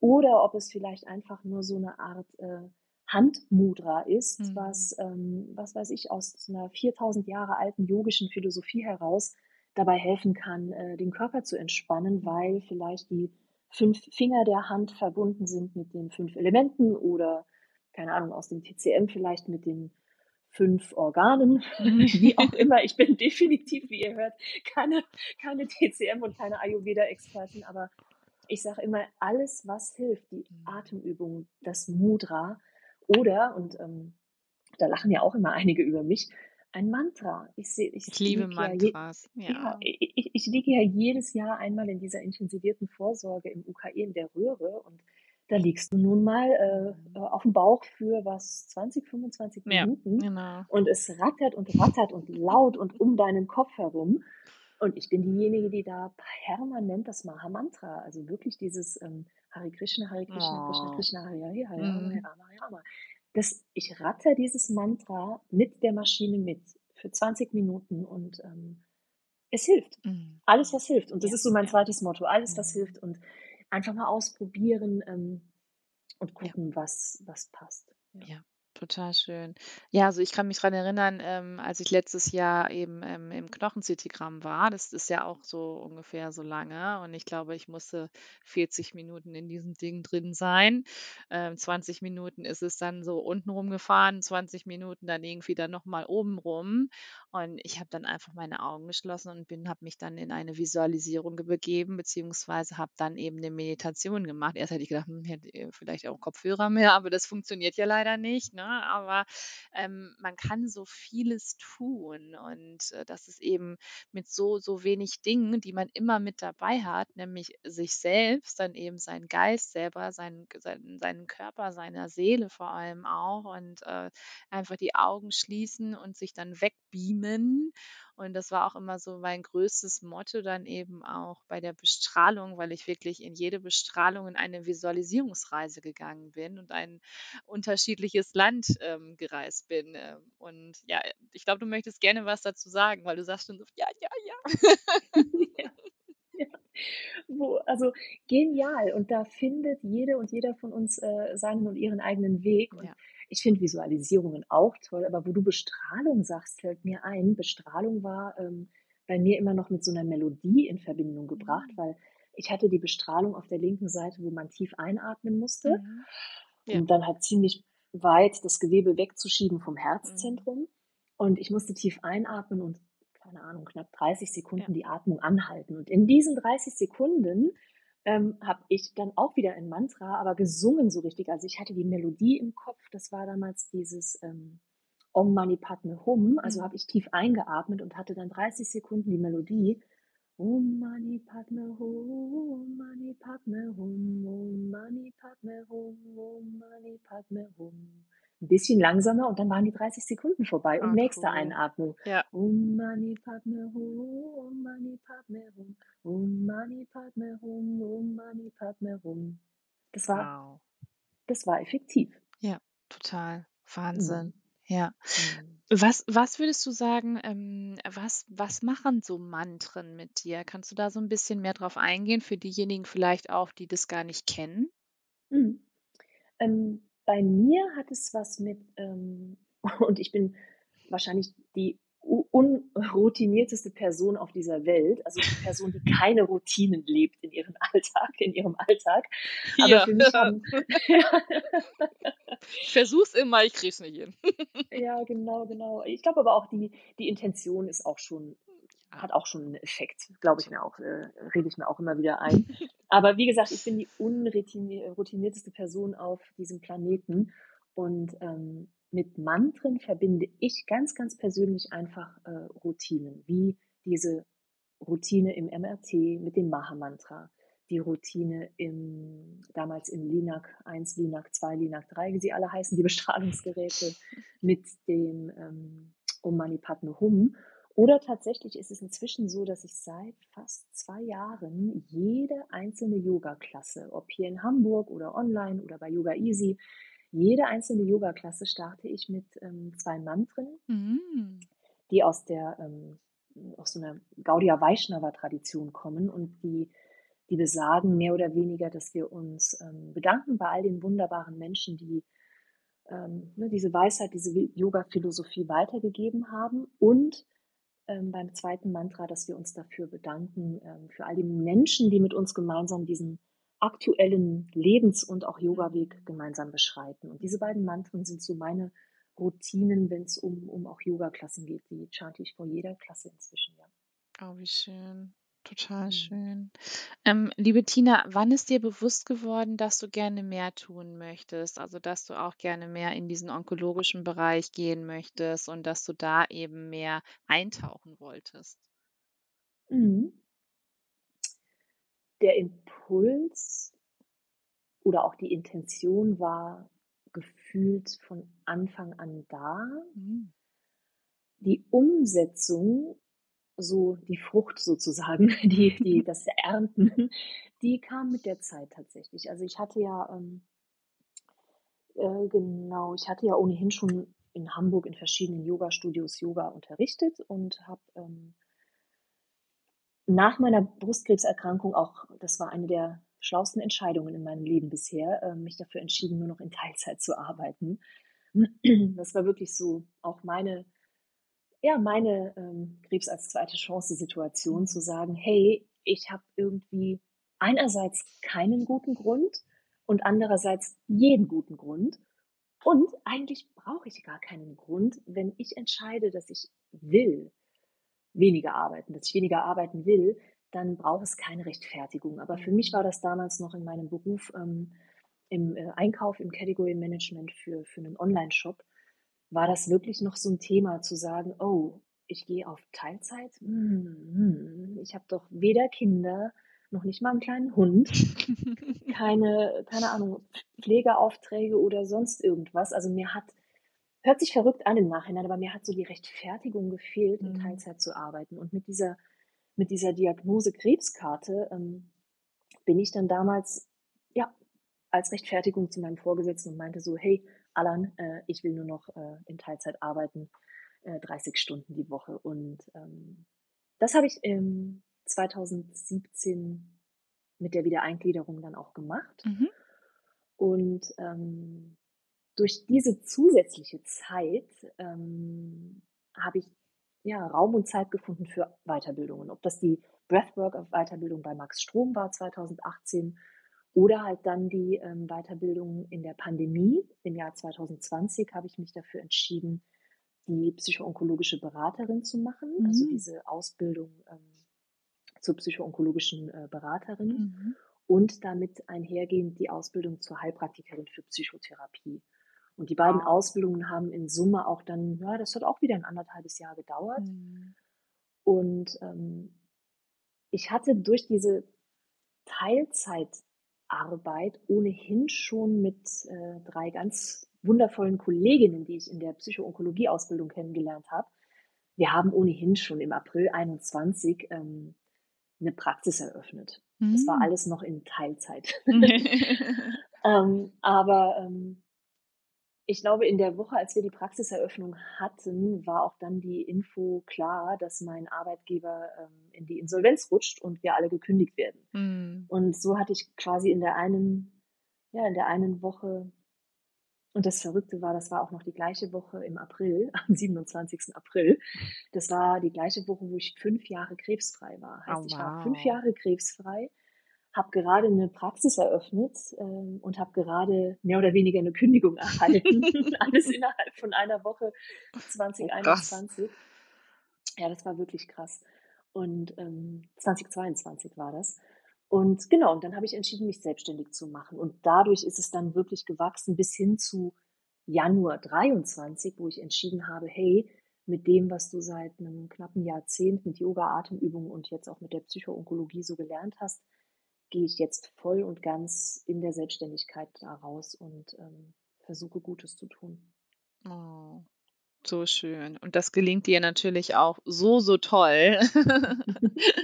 B: oder ob es vielleicht einfach nur so eine Art äh, Handmudra ist,
A: Mhm.
B: was, ähm, was weiß ich, aus einer 4000 Jahre alten yogischen Philosophie heraus dabei helfen kann, äh, den Körper zu entspannen, weil vielleicht die fünf Finger der Hand verbunden sind mit den fünf Elementen oder, keine Ahnung, aus dem TCM vielleicht mit den fünf Organen, wie auch immer. Ich bin definitiv, wie ihr hört, keine, keine TCM und keine Ayurveda-Expertin, aber ich sage immer, alles, was hilft, die
A: Mhm.
B: Atemübung, das Mudra oder, und ähm, da lachen ja auch immer einige über mich, ein Mantra. Ich, seh, ich,
A: Ich liebe
B: lieg ja je,
A: Mantras.
B: ja,
A: Ja.
B: ich, ich, ich liege ja jedes Jahr einmal in dieser intensivierten Vorsorge im UKE in der Röhre und da liegst du nun mal äh,
A: Mhm.
B: auf dem Bauch für was 20, 25
A: Ja,
B: Minuten
A: genau.
B: und es rattert und rattert und laut und um deinen Kopf herum. Und ich bin diejenige, die da permanent das Maha-Mantra, also wirklich dieses ähm, Hare Krishna, Hare Krishna, Krishna
A: Oh.
B: Krishna, Hare Hare, Hare Rama, Hare
A: Mhm.
B: Rama, Hare Rama. Das, ich ratter dieses Mantra mit der Maschine mit für 20 Minuten und ähm, es hilft.
A: Mhm.
B: Alles, was hilft. Und das
A: Ja,
B: ist so mein zweites Motto. Alles, was
A: Mhm.
B: hilft. Und einfach mal ausprobieren ähm, und
A: Ja.
B: gucken, was, was passt. Ja.
A: Ja, total schön. Ja, also ich kann mich dran erinnern, ähm, als ich letztes Jahr eben ähm, im Knochen-CT-Gramm war. Das ist ja auch so ungefähr so lange. Und ich glaube, ich musste 40 Minuten in diesem Ding drin sein. Ähm, 20 Minuten ist es dann so unten rumgefahren, 20 Minuten dann irgendwie dann nochmal oben rum. Und ich habe dann einfach meine Augen geschlossen und bin, habe mich dann in eine Visualisierung begeben, beziehungsweise habe dann eben eine Meditation gemacht. Erst hätte ich gedacht, hm, hätte äh, vielleicht auch Kopfhörer mehr, aber das funktioniert ja leider nicht. Ne? Aber ähm, man kann so vieles tun und äh, das ist eben mit so, so wenig Dingen, die man immer mit dabei hat, nämlich sich selbst, dann eben seinen Geist selber, seinen, seinen, seinen Körper, seiner Seele vor allem auch und äh, einfach die Augen schließen und sich dann wegbeamen. Und das war auch immer so mein größtes Motto dann eben auch bei der Bestrahlung, weil ich wirklich in jede Bestrahlung in eine Visualisierungsreise gegangen bin und ein unterschiedliches Land ähm, gereist bin. Ähm, und ja, ich glaube, du möchtest gerne was dazu sagen, weil du sagst schon so, ja, ja, ja.
B: ja. Ja. Wo, also genial. Und da findet jede und jeder von uns äh, seinen und ihren eigenen Weg. Und
A: Ja.
B: Ich finde Visualisierungen auch toll, aber wo du Bestrahlung sagst, fällt mir ein, Bestrahlung war ähm, bei mir immer noch mit so einer Melodie in Verbindung gebracht,
A: Mhm.
B: weil ich hatte die Bestrahlung auf der linken Seite, wo man tief einatmen musste,
A: Mhm. Ja.
B: um dann halt ziemlich weit das Gewebe wegzuschieben vom
A: Mhm.
B: Herzzentrum. Und ich musste tief einatmen und keine Ahnung, knapp 30
A: Ja.
B: Sekunden die Atmung anhalten. Und in diesen 30 Sekunden ähm, habe ich dann auch wieder ein Mantra, aber gesungen so richtig. Also ich hatte die Melodie im Kopf. Das war damals dieses ähm, Om Mani Padme Hum. Also
A: Mhm.
B: habe ich tief eingeatmet und hatte dann 30 Sekunden die Melodie. Om Mani Padme Hum, Om Mani Padme Hum, Om Mani Padme Hum, Om Mani Padme Hum. Ein bisschen langsamer und dann waren die 30 Sekunden vorbei. Und
A: Ah,
B: nächste
A: cool.
B: Einatmung.
A: Ja.
B: Om Mani Padme Hum, Om Mani Padme Hum, Om Mani Padme Hum, Om Mani Padme Hum. Das war,
A: Wow.
B: das war effektiv.
A: Ja, total.
B: Mhm.
A: Wahnsinn. Ja.
B: Mhm.
A: Was, was würdest du sagen, ähm, was, was machen so Mantren mit dir? Kannst du da so ein bisschen mehr drauf eingehen für diejenigen vielleicht auch, die das gar nicht kennen?
B: Mhm. Ähm, bei mir hat es was mit, ähm, und ich bin wahrscheinlich die unroutinierteste Person auf dieser Welt, also die Person, die keine Routinen lebt in ihrem Alltag, in ihrem Alltag. Aber
A: Ja.
B: für mich haben,
A: Ich versuch's immer, ich krieg's nicht hin.
B: ja, genau, genau. Ich glaube aber auch die, die Intention ist auch schon,
A: Ja,
B: hat auch schon einen Effekt, glaube ich mir auch, äh, rede ich mir auch immer wieder ein. Aber wie gesagt, ich bin die unroutinierteste Person auf diesem Planeten und ähm, mit Mantren verbinde ich ganz, ganz persönlich einfach äh, Routinen, wie diese Routine im MRT mit dem Maha-Mantra, die Routine im, damals im LINAC 1, LINAC 2, LINAC 3, wie sie alle heißen, die Bestrahlungsgeräte mit dem ähm, Om Mani Padme Hum. Oder tatsächlich ist es inzwischen so, dass ich seit fast zwei Jahren jede einzelne Yoga-Klasse, ob hier in Hamburg oder online oder bei Yoga Easy, jede einzelne Yoga-Klasse starte ich mit ähm, zwei Mantren,
A: Mhm.
B: die aus der ähm, aus so einer Gaudiya Vaishnava Tradition kommen und die die besagen mehr oder weniger, dass wir uns ähm, bedanken bei all den wunderbaren Menschen, die ähm, ne, diese Weisheit, diese Yoga-Philosophie weitergegeben haben und ähm, beim zweiten Mantra, dass wir uns dafür bedanken, ähm, für all die Menschen, die mit uns gemeinsam diesen aktuellen Lebens- und auch Yoga-Weg gemeinsam beschreiten. Und diese beiden Mantren sind so meine Routinen, wenn es um, um auch Yoga-Klassen geht. Die chante ich vor jeder Klasse inzwischen, ja.
A: Oh, wie schön. Total
B: Mhm.
A: schön. Ähm, liebe Tina, wann ist dir bewusst geworden, dass du gerne mehr tun möchtest? Also, dass du auch gerne mehr in diesen onkologischen Bereich gehen möchtest und dass du da eben mehr eintauchen wolltest?
B: Mhm. Der Impuls oder auch die Intention war gefühlt von Anfang an da.
A: Mhm.
B: Die Umsetzung, so die Frucht sozusagen, die, die, das Ernten, die kam mit der Zeit tatsächlich. Also ich hatte ja, ähm, äh, genau, ich hatte ja ohnehin schon in Hamburg in verschiedenen Yoga-Studios Yoga unterrichtet und habe ähm, nach meiner Brustkrebserkrankung auch, das war eine der schlauesten Entscheidungen in meinem Leben bisher, äh, mich dafür entschieden, nur noch in Teilzeit zu arbeiten. Das war wirklich so auch meine, ja, meine ähm, Krebs als zweite Chance Situation zu sagen, hey, ich habe irgendwie einerseits keinen guten Grund und andererseits jeden guten Grund. Und eigentlich brauche ich gar keinen Grund, wenn ich entscheide, dass ich will weniger arbeiten, dass ich weniger arbeiten will, dann braucht es keine Rechtfertigung. Aber für mich war das damals noch in meinem Beruf ähm, im äh, Einkauf, im Category Management für, für einen Online-Shop, war das wirklich noch so ein Thema zu sagen, oh, ich gehe auf Teilzeit? Hm, ich habe doch weder Kinder, noch nicht mal einen kleinen Hund, keine, keine Ahnung, Pflegeaufträge oder sonst irgendwas. Also mir hat, hört sich verrückt an im Nachhinein, aber mir hat so die Rechtfertigung gefehlt, in
A: Mhm.
B: Teilzeit zu arbeiten. Und mit dieser, mit dieser Diagnose Krebskarte ähm, bin ich dann damals, ja, als Rechtfertigung zu meinem Vorgesetzten und meinte so, hey, Alan, äh, ich will nur noch äh, in Teilzeit arbeiten, äh, 30 Stunden die Woche. Und ähm, das habe ich ähm, 2017 mit der Wiedereingliederung dann auch gemacht.
A: Mhm.
B: Und ähm, durch diese zusätzliche Zeit ähm, habe ich ja Raum und Zeit gefunden für Weiterbildungen. Ob das die Breathwork-Weiterbildung bei Max Strom war 2018 oder halt dann die ähm, Weiterbildung in der Pandemie. Im Jahr 2020 habe ich mich dafür entschieden, die psychoonkologische Beraterin zu machen, also
A: Mhm.
B: diese Ausbildung ähm, zur psychoonkologischen äh, Beraterin
A: Mhm.
B: und damit einhergehend die Ausbildung zur Heilpraktikerin für Psychotherapie. Und die beiden. Ausbildungen haben in Summe auch dann, ja, das hat auch wieder ein anderthalbes Jahr gedauert.
A: Mhm.
B: Und ähm, ich hatte durch diese Teilzeitarbeit ohnehin schon mit äh, drei ganz wundervollen Kolleginnen, die ich in der Psychoonkologie-Ausbildung kennengelernt habe. Wir haben ohnehin schon im April 21 ähm, eine Praxis eröffnet. Das war
A: Mhm.
B: alles noch in Teilzeit. ähm, aber ähm, ich glaube, in der Woche, als wir die Praxiseröffnung hatten, war auch dann die Info klar, dass mein Arbeitgeber ähm, in die Insolvenz rutscht und wir alle gekündigt werden.
A: Mhm.
B: Und so hatte ich quasi in der einen, ja, in der einen Woche, und das Verrückte war, das war auch noch die gleiche Woche im April, am 27. April. Das war die gleiche Woche, wo ich fünf Jahre krebsfrei war.
A: Oh,
B: Heißt, ich war fünf
A: wow.
B: Jahre krebsfrei, habe gerade eine Praxis eröffnet ähm, und habe gerade mehr oder weniger eine Kündigung erhalten. Alles innerhalb von einer Woche
A: Oh, krass.
B: 2021. Ja, das war wirklich krass. Und ähm, 2022 war das. Und genau, und dann habe ich entschieden, mich selbstständig zu machen. Und dadurch ist es dann wirklich gewachsen bis hin zu Januar 23, wo ich entschieden habe, hey, mit dem, was du seit einem knappen Jahrzehnt mit Yoga, Atemübungen und jetzt auch mit der Psychoonkologie so gelernt hast, gehe ich jetzt voll und ganz in der Selbstständigkeit da raus und ähm, versuche Gutes zu tun.
A: Oh, So schön. Und das gelingt dir natürlich auch so, so toll.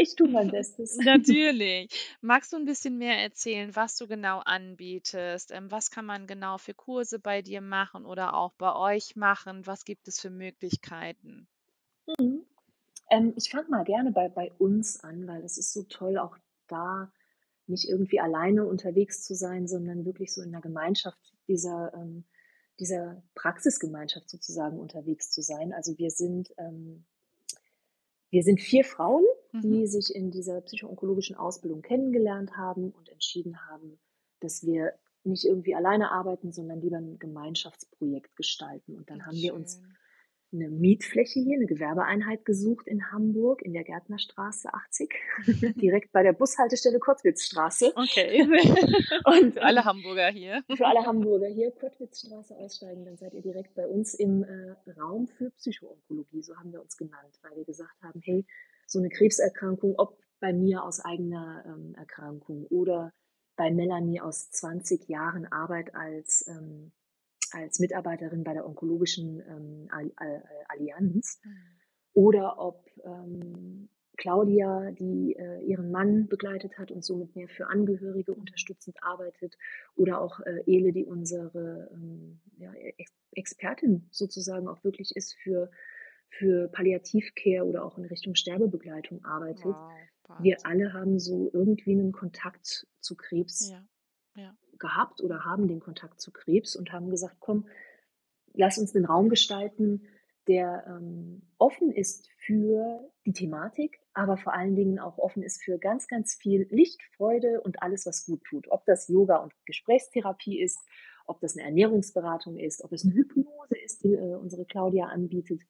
B: Ich tue mein Bestes.
A: Natürlich. Magst du ein bisschen mehr erzählen, was du genau anbietest? Ähm, was kann man genau für Kurse bei dir machen oder auch bei euch machen? Was gibt es für Möglichkeiten?
B: Mhm. Ähm, ich fange mal gerne bei, bei uns an, weil es ist so toll, auch da nicht irgendwie alleine unterwegs zu sein, sondern wirklich so in der Gemeinschaft dieser, ähm, dieser Praxisgemeinschaft sozusagen unterwegs zu sein. Also wir sind, ähm, wir sind vier Frauen, die
A: Mhm.
B: sich in dieser psychoonkologischen Ausbildung kennengelernt haben und entschieden haben, dass wir nicht irgendwie alleine arbeiten, sondern lieber ein Gemeinschaftsprojekt gestalten. Und dann
A: Wie
B: haben wir uns
A: schön.
B: Eine Mietfläche hier, eine Gewerbeeinheit gesucht in Hamburg in der Gärtnerstraße 80, direkt bei der Bushaltestelle Kottwitzstraße.
A: Okay.
B: Und
A: Für alle
B: ähm,
A: Hamburger hier.
B: für alle Hamburger hier, Kottwitzstraße aussteigen, dann seid ihr direkt bei uns im äh, Raum für Psychoonkologie, so haben wir uns genannt, weil wir gesagt haben, hey, so eine Krebserkrankung, ob bei mir aus eigener ähm, Erkrankung oder bei Melanie aus 20 Jahren Arbeit als, ähm, als Mitarbeiterin bei der onkologischen ähm, Al Al Allianz
A: Mhm.
B: oder ob ähm, Claudia, die äh, ihren Mann begleitet hat und somit mehr für Angehörige unterstützend arbeitet, oder auch äh, Ele, die unsere ähm, ja, Ex Expertin sozusagen auch wirklich ist für, für Palliativcare oder auch in Richtung Sterbebegleitung arbeitet.
A: Wow,
B: Wir alle haben so irgendwie einen Kontakt zu Krebs
A: Ja, ja.
B: Gehabt oder haben den Kontakt zu Krebs und haben gesagt, komm, lass uns einen Raum gestalten, der ähm, offen ist für die Thematik, aber vor allen Dingen auch offen ist für ganz, ganz viel Licht, Freude und alles, was gut tut. Ob das Yoga und Gesprächstherapie ist, ob das eine Ernährungsberatung ist, ob es eine Hypnose ist, die äh, unsere Claudia anbietet,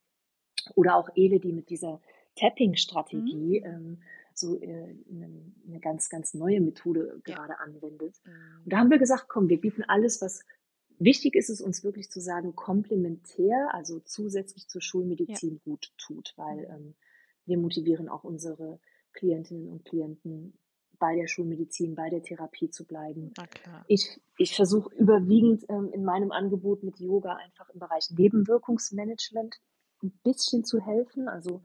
B: oder auch Ele, die mit dieser Tapping-Strategie
A: Mhm.
B: ähm, so äh, eine, eine ganz, ganz neue Methode
A: Ja.
B: gerade anwendet. Und
A: Mhm.
B: da haben wir gesagt, komm, wir bieten alles, was wichtig ist, es uns wirklich zu sagen, komplementär, also zusätzlich zur
A: Ja.
B: Schulmedizin gut tut, weil
A: Mhm.
B: ähm, wir motivieren auch unsere Klientinnen und Klienten bei der Schulmedizin, bei der Therapie zu bleiben. Ich, ich versuche überwiegend ähm, in meinem Angebot mit Yoga einfach im Bereich Nebenwirkungsmanagement ein bisschen zu helfen. Also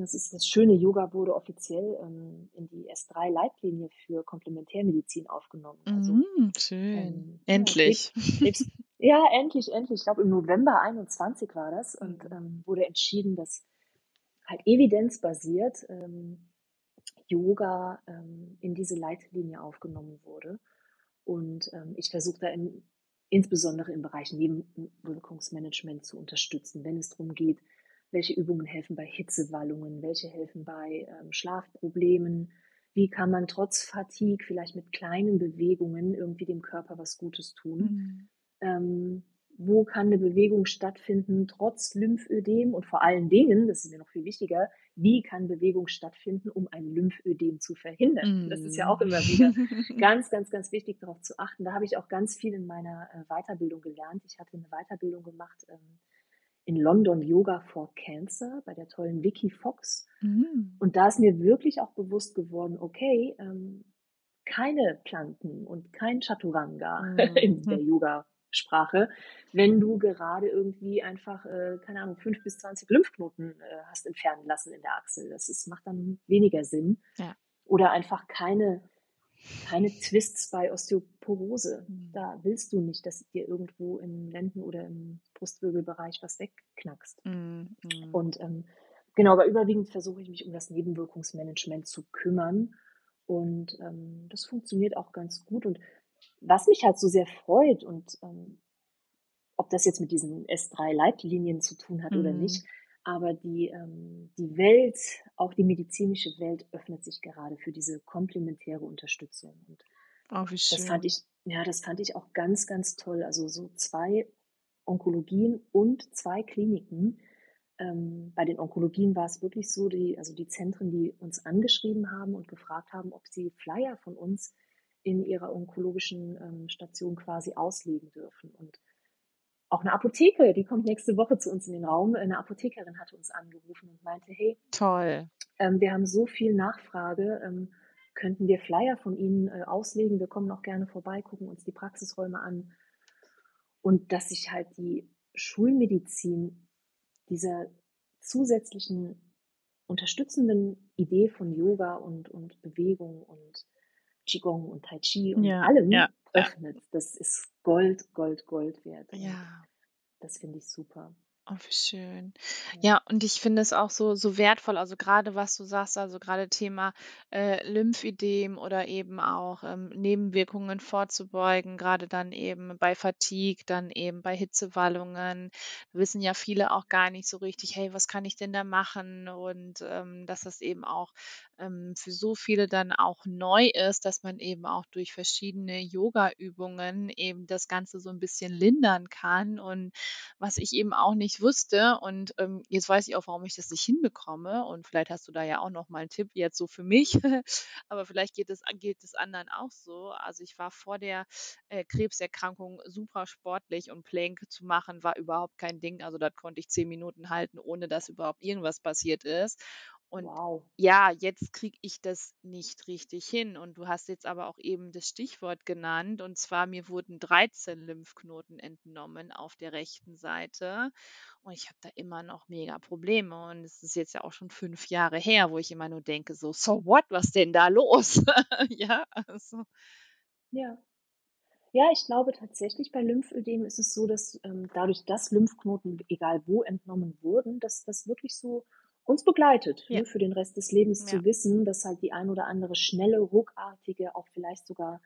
B: das ist das Schöne, Yoga wurde offiziell ähm, in die S3-Leitlinie für Komplementärmedizin aufgenommen. Also
A: Mhm, schön.
B: ähm, ja, Krebs,
A: Endlich.
B: Krebs, ja, endlich, endlich. Ich glaube, im November 21 war das und
A: Mhm.
B: ähm, wurde entschieden, dass halt evidenzbasiert ähm, Yoga ähm, in diese Leitlinie aufgenommen wurde. Und ähm, ich versuche da in, insbesondere im Bereich Nebenwirkungsmanagement zu unterstützen, wenn es darum geht, welche Übungen helfen bei Hitzewallungen, welche helfen bei ähm, Schlafproblemen, wie kann man trotz Fatigue vielleicht mit kleinen Bewegungen irgendwie dem Körper was Gutes tun.
A: Mhm.
B: Ähm, wo kann eine Bewegung stattfinden trotz Lymphödem und vor allen Dingen, das ist mir noch viel wichtiger, wie kann Bewegung stattfinden, um ein Lymphödem zu verhindern? Das ist ja auch immer wieder ganz, ganz, ganz wichtig darauf zu achten. Da habe ich auch ganz viel in meiner äh, Weiterbildung gelernt. Ich hatte eine Weiterbildung gemacht ähm, in London Yoga for Cancer bei der tollen Vicky Fox.
A: Mhm.
B: Und da ist mir wirklich auch bewusst geworden, okay, ähm, keine Planken und kein Chaturanga in der
A: Mhm.
B: Yoga-Sprache, wenn du gerade irgendwie einfach, äh, keine Ahnung, fünf bis zwanzig Lymphknoten äh, hast entfernen lassen in der Achsel. Das ist, macht dann weniger Sinn.
A: Ja.
B: Oder einfach keine, keine Twists bei Osteoporose.
A: Mhm.
B: Da willst du nicht, dass dir irgendwo im Lenden- oder im Brustwirbelbereich was wegknackst.
A: Mhm. Mhm.
B: Und ähm, genau, aber überwiegend versuche ich mich um das Nebenwirkungsmanagement zu kümmern. Und ähm, das funktioniert auch ganz gut. Und was mich halt so sehr freut und ähm, ob das jetzt mit diesen S3-Leitlinien zu tun hat oder
A: Mhm.
B: nicht, aber die, ähm, die Welt, auch die medizinische Welt, öffnet sich gerade für diese komplementäre Unterstützung. Und
A: Oh, wie
B: das fand
A: schön.
B: ich, ja, das fand ich auch ganz, ganz toll. Also so zwei Onkologien und zwei Kliniken. Ähm, bei den Onkologien war es wirklich so, die, also die Zentren, die uns angeschrieben haben und gefragt haben, ob sie Flyer von uns in ihrer onkologischen ähm, Station quasi auslegen dürfen. Und auch eine Apotheke, die kommt nächste Woche zu uns in den Raum. Eine Apothekerin hatte uns angerufen und meinte, hey,
A: Toll.
B: ähm, wir haben so viel Nachfrage, ähm, könnten wir Flyer von Ihnen äh, auslegen? Wir kommen auch gerne vorbei, gucken uns die Praxisräume an. Und dass sich halt die Schulmedizin dieser zusätzlichen unterstützenden Idee von Yoga und, und Bewegung und Qigong und Tai Chi und
A: Ja,
B: allem
A: ja,
B: öffnet. Das ist Gold, Gold, Gold wert.
A: Ja.
B: das finde ich super.
A: Oh, wie schön.
B: Ja.
A: Ja, und ich finde es auch so so wertvoll, also gerade was du sagst, also gerade Thema, äh, Lymphödem oder eben auch, ähm, Nebenwirkungen vorzubeugen, gerade dann eben bei Fatigue, dann eben bei Hitzewallungen. Wissen ja viele auch gar nicht so richtig: „Hey, was kann ich denn da machen?“ Und, ähm, dass das eben auch, ähm, für so viele dann auch neu ist, dass man eben auch durch verschiedene Yogaübungen eben das Ganze so 'n bisschen lindern kann. Und was ich eben auch nicht wusste und, ähm, jetzt weiß ich auch, warum ich das nicht hinbekomme und vielleicht hast du da ja auch noch mal 'n Tipp jetzt so für mich, aber vielleicht geht es geht anderen auch so. Also, ich war vor der, äh, Krebserkrankung super sportlich und Plank zu machen war überhaupt kein Ding. Also, das konnte ich 10 Minuten halten, ohne dass überhaupt irgendwas passiert ist. Und
B: Wow.
A: ja, jetzt kriege ich das nicht richtig hin. Und du hast jetzt aber auch eben das Stichwort genannt, und zwar mir wurden 13 Lymphknoten entnommen auf der rechten Seite und ich habe da immer noch mega Probleme und es ist jetzt ja auch schon 5 Jahre her, wo ich immer nur denke so: „So what? Was denn da los?“ Ja, also
B: Ja. Ja, ich glaube tatsächlich bei Lymphödem ist es so, dass, ähm, dadurch, dass Lymphknoten, egal wo, entnommen wurden, dass das wirklich so uns begleitet,
A: Ja.
B: ne, für den Rest des Lebens
A: Ja.
B: zu wissen, dass halt die ein oder andere schnelle, ruckartige, auch vielleicht sogar,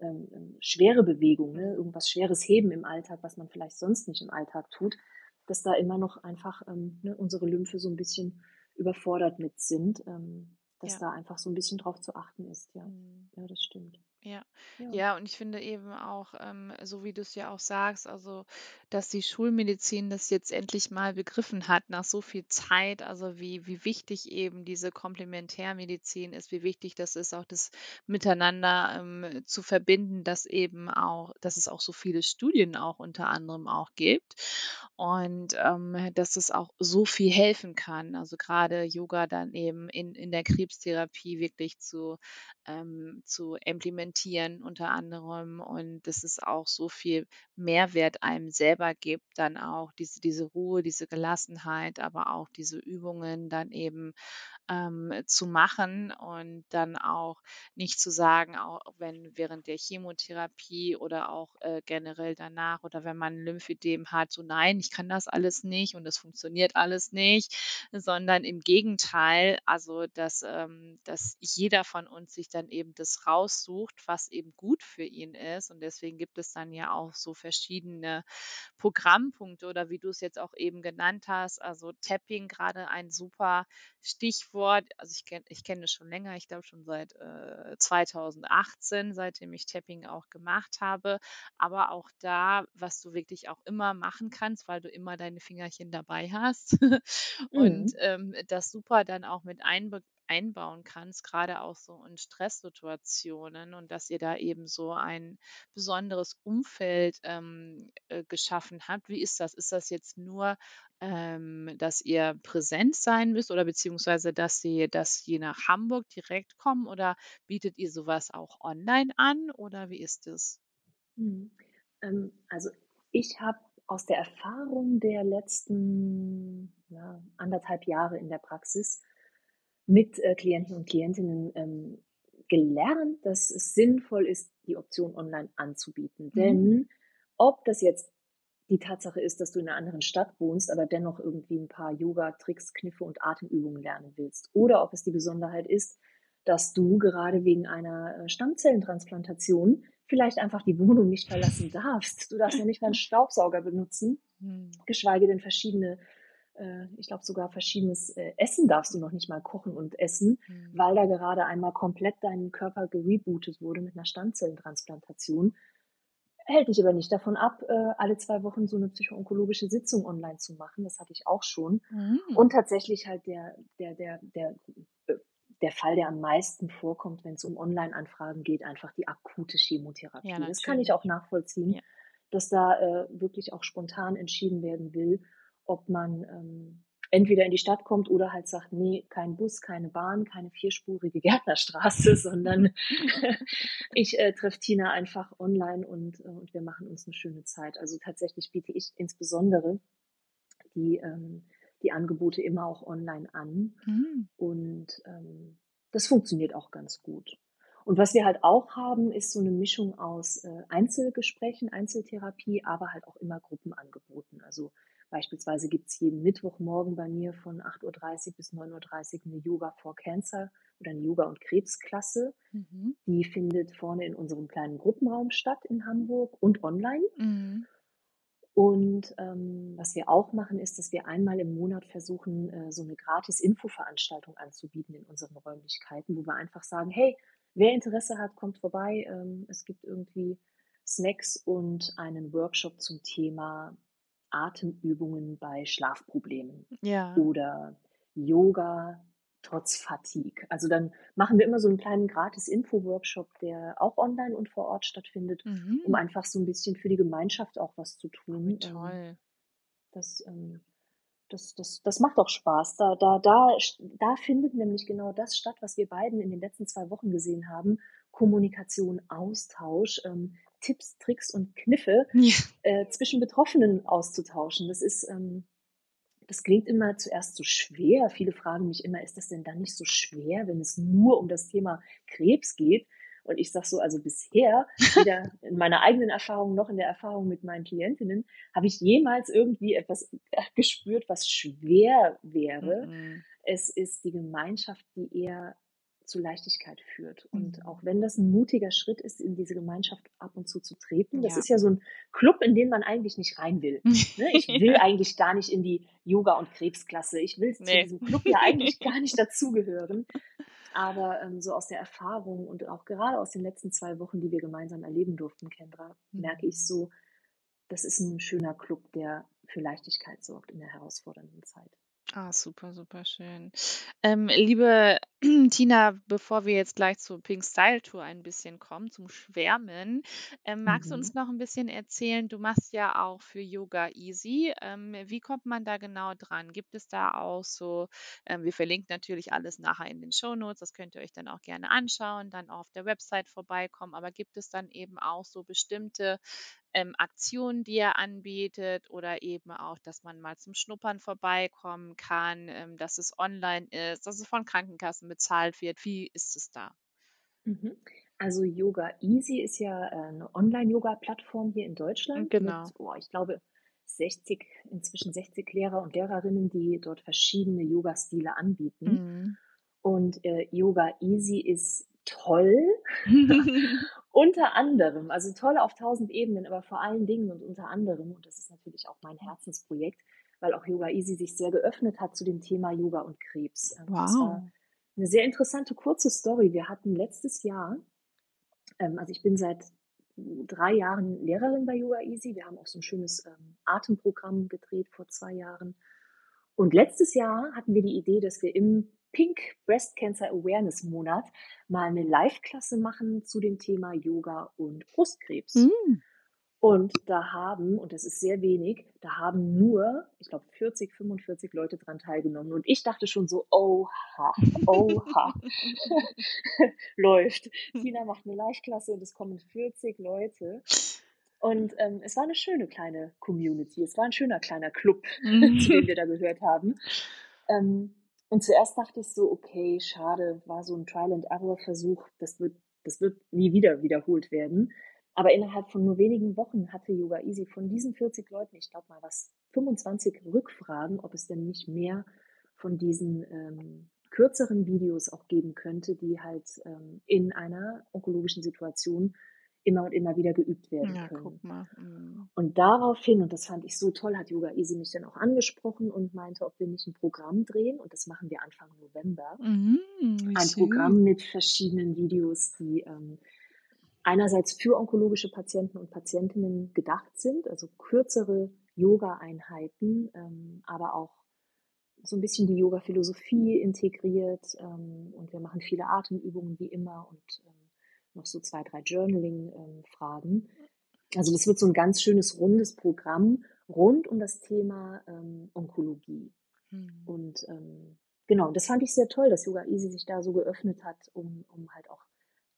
B: ähm, ähm, schwere Bewegung, ne,
A: Mhm.
B: irgendwas Schweres heben im Alltag, was man vielleicht sonst nicht im Alltag tut, dass da immer noch einfach, ähm, ne, unsere Lymphe so 'n bisschen überfordert mit sind, ähm, dass
A: Ja.
B: da einfach so 'n bisschen drauf zu achten ist, ja.
A: Mhm.
B: Ja, das stimmt.
A: Ja.
B: Ja.
A: Ja, und ich finde eben auch, ähm, so wie du's ja auch sagst, also, dass die Schulmedizin das jetzt endlich mal begriffen hat nach so viel Zeit, also wie wie wichtig eben diese Komplementärmedizin ist, wie wichtig das ist, auch das miteinander, ähm, zu verbinden, dass eben auch dass es auch so viele Studien auch unter anderem auch gibt und, ähm, dass es auch so viel helfen kann. Also, grade Yoga dann eben in in der Krebstherapie wirklich zu ähm, zu implementieren unter anderem und dass es auch so viel Mehrwert einem selber gibt, dann auch diese diese Ruhe, diese Gelassenheit, aber auch diese Übungen dann eben, ähm, zu machen und dann auch nicht zu sagen, auch wenn während der Chemotherapie oder auch, äh, generell danach oder wenn man Lymphödem hat, so: „Nein, ich kann das alles nicht und es funktioniert alles nicht“, sondern im Gegenteil, also, dass ähm, dass jeder von uns sich dann eben das raussucht, was eben gut für ihn ist und deswegen gibt es dann ja auch so verschiedene Programmpunkte oder wie du's jetzt auch eben genannt hast, also, Tapping grade ein super Stichwort. Also, ich kenne ich kenne das schon länger, ich glaube schon seit, äh, 2018, seitdem ich Tapping auch gemacht habe, aber auch da, was du wirklich auch immer machen kannst, weil du immer deine Fingerchen dabei hast und,
B: Mhm.
A: ähm, das super dann auch mit einbe einbauen kannst, grade auch so in Stresssituationen und dass ihr da eben so ein besonderes Umfeld, ähm, äh, geschaffen habt. Wie ist das? Ist das jetzt nur, ähm, dass ihr präsent sein müsst oder beziehungsweise dass sie dass die nach Hamburg direkt kommen oder bietet ihr so was auch online an oder wie ist das?
B: Mhm. Ähm, also, ich habe aus der Erfahrung der letzten, ja, 1 1/2 Jahre in der Praxis mit, äh, Klienten und Klientinnen, ähm, gelernt, dass es sinnvoll ist, die Option online anzubieten.
A: Mhm.
B: Denn ob das jetzt die Tatsache ist, dass du in 'ner anderen Stadt wohnst, aber dennoch irgendwie 'n paar Yoga-Tricks, Kniffe und Atemübungen lernen willst oder ob es die Besonderheit ist, dass du gerade wegen einer, äh, Stammzellentransplantation vielleicht einfach die Wohnung nicht verlassen darfst. Du darfst noch nicht mal 'n Staubsauger benutzen,
A: Mhm.
B: geschweige denn verschiedene ich glaube sogar verschiedenes, äh, Essen darfst du noch nicht mal kochen und essen,
A: Mhm.
B: weil da gerade einmal komplett dein Körper gerebootet wurde mit 'ner Stammzellentransplantation. Hält dich aber nicht davon ab, äh, alle 2 Wochen so 'ne psychoonkologische Sitzung online zu machen. Das hatte ich auch schon.
A: Mhm.
B: Und tatsächlich halt der der der der äh, der Fall, der am meisten vorkommt, wenn's um Online-Anfragen geht, einfach die akute Chemotherapie.
A: Ja,
B: Das kann ich auch nachvollziehen,
A: Ja.
B: dass da, äh, wirklich auch spontan entschieden werden will, ob man, ähm, entweder in die Stadt kommt oder halt sagt, nee, kein Bus, keine Bahn, keine vierspurige Gärtnerstraße, sondern ich äh, treffe Tina einfach online und, äh, und wir machen uns eine schöne Zeit. Also tatsächlich biete ich insbesondere die, ähm, die Angebote immer auch online an. Mhm. Und ähm, das funktioniert auch ganz gut. Und was wir halt auch haben, ist so eine Mischung aus äh, Einzelgesprächen, Einzeltherapie, aber halt auch immer Gruppenangeboten. Also beispielsweise gibt es jeden Mittwochmorgen bei mir von 8.30 Uhr bis 9.30 Uhr eine Yoga for Cancer oder eine Yoga- und Krebsklasse. Mhm. Die findet vorne in unserem kleinen Gruppenraum statt in Hamburg und online. Mhm. Und ähm, was wir auch machen, ist, dass wir einmal im Monat versuchen, äh, so eine gratis Infoveranstaltung anzubieten in unseren Räumlichkeiten, wo wir einfach sagen, hey, wer Interesse hat, kommt vorbei. Ähm, es gibt irgendwie Snacks und einen Workshop zum Thema Atemübungen bei Schlafproblemen
A: ja.
B: oder Yoga trotz Fatigue. Also dann machen wir immer so einen kleinen gratis Info-Workshop, der auch online und vor Ort stattfindet, mhm. um einfach so ein bisschen für die Gemeinschaft auch was zu tun.
A: Wie ähm, toll.
B: Das, ähm, das, das, das macht auch Spaß. Da, da, da, da findet nämlich genau das statt, was wir beiden in den letzten zwei Wochen gesehen haben. Kommunikation, Austausch, ähm, Tipps, Tricks und Kniffe ja. äh, zwischen Betroffenen auszutauschen. Das ist, ähm, das klingt immer zuerst so schwer. Viele fragen mich immer, ist das denn dann nicht so schwer, wenn es nur um das Thema Krebs geht? Und ich sage so, also bisher, weder in meiner eigenen Erfahrung noch in der Erfahrung mit meinen Klientinnen, habe ich jemals irgendwie etwas gespürt, was schwer wäre. Mhm. Es ist die Gemeinschaft, die eher zu Leichtigkeit führt. Und mhm. auch wenn das ein mutiger Schritt ist, in diese Gemeinschaft ab und zu zu treten, das ja. ist ja so ein Club, in den man eigentlich nicht rein will. Ne? Ich will eigentlich gar nicht in die Yoga- und Krebsklasse. Ich will nee. zu diesem Club ja eigentlich gar nicht dazugehören. Aber ähm, so aus der Erfahrung und auch gerade aus den letzten zwei Wochen, die wir gemeinsam erleben durften, Kendra, mhm. merke ich so, das ist ein schöner Club, der für Leichtigkeit sorgt in der herausfordernden Zeit.
A: Ah, super, super schön. Ähm, liebe Tina, bevor wir jetzt gleich zur Pink Style Tour ein bisschen kommen, zum Schwärmen, ähm, magst du uns mhm. noch ein bisschen erzählen? Du machst ja auch für Yoga Easy. Ähm, wie kommt man da genau dran? Gibt es da auch so, ähm, wir verlinken natürlich alles nachher in den Show Notes, das könnt ihr euch dann auch gerne anschauen, dann auch auf der Website vorbeikommen, aber gibt es dann eben auch so bestimmte ähm, Aktionen, die er anbietet oder eben auch, dass man mal zum Schnuppern vorbeikommen kann, ähm, dass es online ist, dass es von Krankenkassen bezahlt wird. Wie ist es da?
B: Mhm. Also Yoga Easy ist ja äh, eine Online-Yoga-Plattform hier in Deutschland.
A: Genau.
B: Mit, oh, ich glaube, 60, inzwischen 60 Lehrer und Lehrerinnen, die dort verschiedene Yoga-Stile anbieten. Mhm. Und äh, Yoga Easy ist toll. unter anderem, also toll auf tausend Ebenen, aber vor allen Dingen und unter anderem, und das ist natürlich auch mein Herzensprojekt, weil auch Yoga Easy sich sehr geöffnet hat zu dem Thema Yoga und Krebs.
A: Wow.
B: Eine sehr interessante kurze Story. Wir hatten letztes Jahr, ähm, also ich bin seit drei Jahren Lehrerin bei Yoga Easy. Wir haben auch so ein schönes ähm, Atemprogramm gedreht vor zwei Jahren. Und letztes Jahr hatten wir die Idee, dass wir im Pink Breast Cancer Awareness Monat mal eine Live-Klasse machen zu dem Thema Yoga und Brustkrebs. Mm. Und da haben, und das ist sehr wenig, da haben nur, ich glaube, 40, 45 Leute dran teilgenommen. Und ich dachte schon so, oha, oha, läuft. Tina macht eine Live-Klasse und es kommen 40 Leute. Und ähm, es war eine schöne kleine Community. Es war ein schöner kleiner Club, mm. zu dem wir da gehört haben. Ähm, und zuerst dachte ich so, okay, schade, war so ein Trial-and-Error-Versuch, das wird, das wird nie wieder wiederholt werden. Aber innerhalb von nur wenigen Wochen hatte Yoga Easy von diesen 40 Leuten, ich glaube mal was, 25 Rückfragen, ob es denn nicht mehr von diesen ähm, kürzeren Videos auch geben könnte, die halt ähm, in einer onkologischen Situation immer und immer wieder geübt werden ja, können. Mhm. Und daraufhin, und das fand ich so toll, hat Yoga Easy mich dann auch angesprochen und meinte, ob wir nicht ein Programm drehen. Und das machen wir Anfang November. Mhm, ein schön. Programm mit verschiedenen Videos, die ähm, einerseits für onkologische Patienten und Patientinnen gedacht sind, also kürzere Yoga-Einheiten, ähm, aber auch so ein bisschen die Yoga-Philosophie integriert. Ähm, und wir machen viele Atemübungen wie immer und ähm, noch so zwei, drei Journaling-Fragen. also das wird so ein ganz schönes rundes Programm rund um das Thema ähm, Onkologie. Mhm. Und ähm, genau, das fand ich sehr toll, dass Yoga Easy sich da so geöffnet hat, um, um halt auch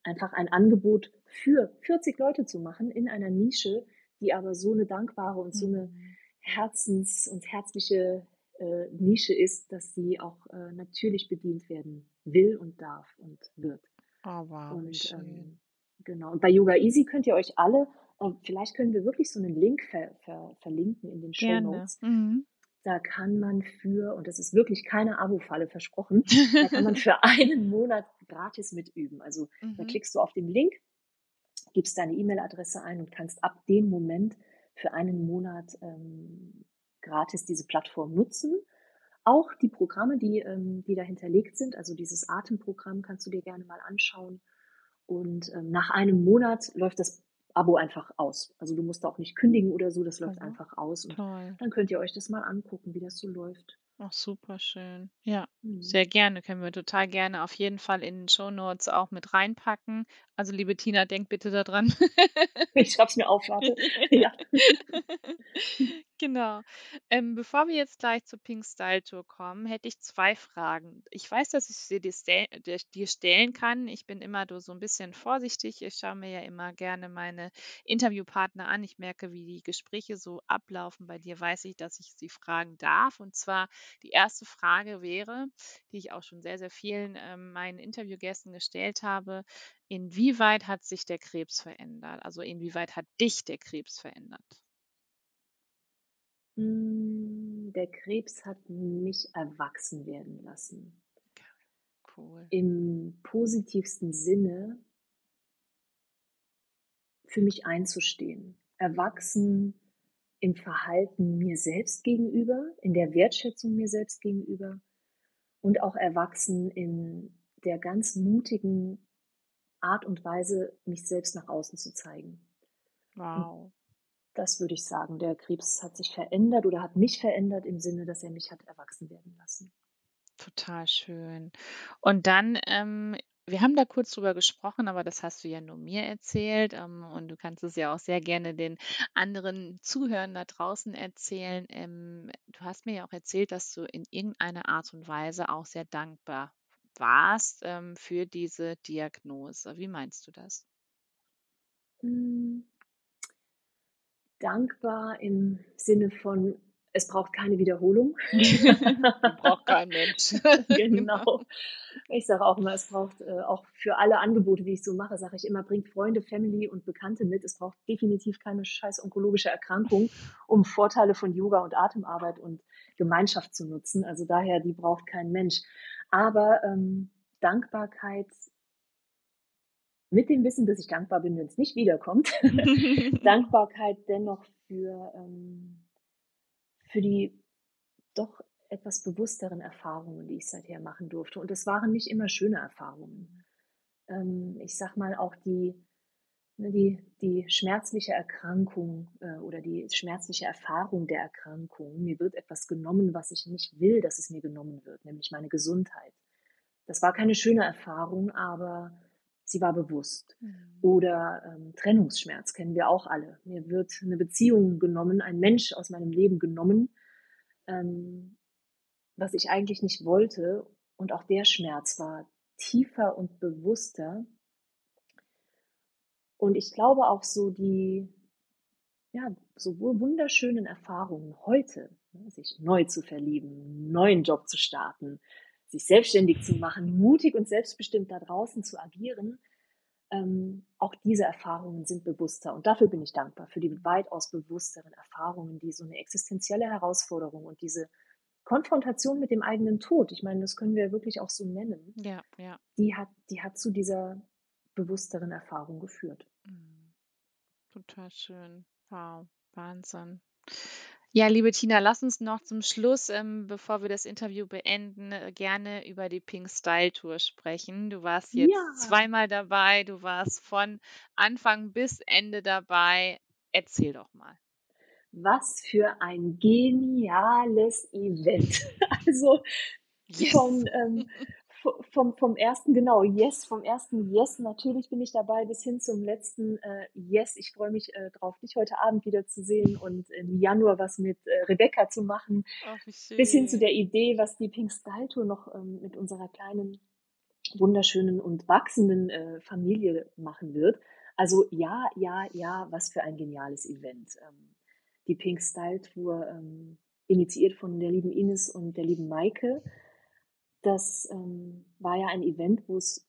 B: einfach ein Angebot für 40 Leute zu machen in einer Nische, die aber so eine dankbare und so eine mhm. herzens- und herzliche äh, Nische ist, dass sie auch äh, natürlich bedient werden will und darf und wird.
A: Oh, wow.
B: Und ähm, genau. Und bei Yoga Easy könnt ihr euch alle, äh, vielleicht können wir wirklich so einen Link ver, ver, verlinken in den Show Notes. Mhm. Da kann man für, und das ist wirklich keine Abo-Falle versprochen, da kann man für einen Monat gratis mitüben. Also mhm. da klickst du auf den Link, gibst deine E-Mail-Adresse ein und kannst ab dem Moment für einen Monat ähm, gratis diese Plattform nutzen. Auch die Programme, die, ähm, die da hinterlegt sind, also dieses Atemprogramm kannst du dir gerne mal anschauen. Und ähm, nach einem Monat läuft das Abo einfach aus. Also du musst auch nicht kündigen oder so, das läuft mhm. einfach aus. Und Toll. dann könnt ihr euch das mal angucken, wie das so läuft.
A: Ach, super schön. Ja, Mhm. sehr gerne. Können wir total gerne auf jeden Fall in den Show Notes auch mit reinpacken. Also, liebe Tina, denk bitte daran.
B: Ich schreib's mir auf, warte. Ja.
A: Genau. Ähm, bevor wir jetzt gleich zur Pink Style Tour kommen, hätte ich zwei Fragen. Ich weiß, dass ich sie dir, dir stellen kann. Ich bin immer so ein bisschen vorsichtig. Ich schaue mir ja immer gerne meine Interviewpartner an. Ich merke, wie die Gespräche so ablaufen. Bei dir weiß ich, dass ich sie fragen darf. Und zwar die erste Frage wäre, die ich auch schon sehr, sehr vielen ähm, meinen Interviewgästen gestellt habe. Inwieweit hat sich der Krebs verändert? Also inwieweit hat dich der Krebs verändert?
B: Hm, der Krebs hat mich erwachsen werden lassen.
A: Cool.
B: Im positivsten Sinne für mich einzustehen. Erwachsen im Verhalten mir selbst gegenüber, in der Wertschätzung mir selbst gegenüber und auch erwachsen in der ganz mutigen Art und Weise, mich selbst nach außen zu zeigen.
A: Wow.
B: Das würde ich sagen. Der Krebs hat sich verändert oder hat mich verändert im Sinne, dass er mich hat erwachsen werden lassen.
A: Total schön. Und dann ähm, wir haben da kurz drüber gesprochen, aber das hast du ja nur mir erzählt, ähm, und du kannst es ja auch sehr gerne den anderen Zuhörern da draußen erzählen. Ähm, du hast mir ja auch erzählt, dass du in irgendeiner Art und Weise auch sehr dankbar warst, ähm, für diese Diagnose. Wie meinst du das?
B: Hm. Dankbar im Sinne von es braucht keine Wiederholung.
A: braucht kein Mensch.
B: genau. Ich sage auch immer, es braucht äh, auch für alle Angebote, die ich so mache, sage ich immer, bringt Freunde, Family und Bekannte mit. Es braucht definitiv keine scheiß onkologische Erkrankung, um Vorteile von Yoga und Atemarbeit und Gemeinschaft zu nutzen. Also daher, die braucht kein Mensch. Aber ähm, Dankbarkeit mit dem Wissen, dass ich dankbar bin, wenn es nicht wiederkommt. Dankbarkeit dennoch für ähm, für die doch etwas bewussteren Erfahrungen, die ich seither machen durfte. Und es waren nicht immer schöne Erfahrungen. Ähm, ich sag mal auch die, ne, die, die schmerzliche Erkrankung äh, oder die schmerzliche Erfahrung der Erkrankung. Mir wird etwas genommen, was ich nicht will, dass es mir genommen wird, nämlich meine Gesundheit. Das war keine schöne Erfahrung, aber sie war bewusst. Mhm. Oder ähm, Trennungsschmerz kennen wir auch alle. Mir wird eine Beziehung genommen, ein Mensch aus meinem Leben genommen, ähm, was ich eigentlich nicht wollte. Und auch der Schmerz war tiefer und bewusster. Und ich glaube auch so die, ja, so wunderschönen Erfahrungen heute, ne, sich neu zu verlieben, einen neuen Job zu starten, sich selbstständig zu machen, mutig und selbstbestimmt da draußen zu agieren, ähm, auch diese Erfahrungen sind bewusster. Und dafür bin ich dankbar, für die weitaus bewussteren Erfahrungen, die so eine existenzielle Herausforderung und diese Konfrontation mit dem eigenen Tod, ich meine, das können wir wirklich auch so nennen,
A: ja, ja.
B: Die, hat, die hat zu dieser bewussteren Erfahrung geführt. Mhm.
A: Total schön. Wow, Wahnsinn. Ja, liebe Tina, lass uns noch zum Schluss, ähm, bevor wir das Interview beenden, äh, gerne über die Pink Style Tour sprechen. Du warst jetzt Ja. zweimal dabei, du warst von Anfang bis Ende dabei. Erzähl doch mal.
B: Was für ein geniales Event. Also
A: Yes.
B: von, ähm, vom, vom ersten, genau, Yes, vom ersten Yes, natürlich bin ich dabei, bis hin zum letzten äh, Yes. Ich freue mich äh, drauf, dich heute Abend wieder zu sehen und im Januar was mit äh, Rebecca zu machen.
A: Ach.
B: Bis hin zu der Idee, was die Pink Style Tour noch ähm, mit unserer kleinen, wunderschönen und wachsenden äh, Familie machen wird. Also ja, ja, ja, was für ein geniales Event. Ähm, die Pink Style Tour, ähm, initiiert von der lieben Ines und der lieben Maike. Das ähm, war ja ein Event, wo es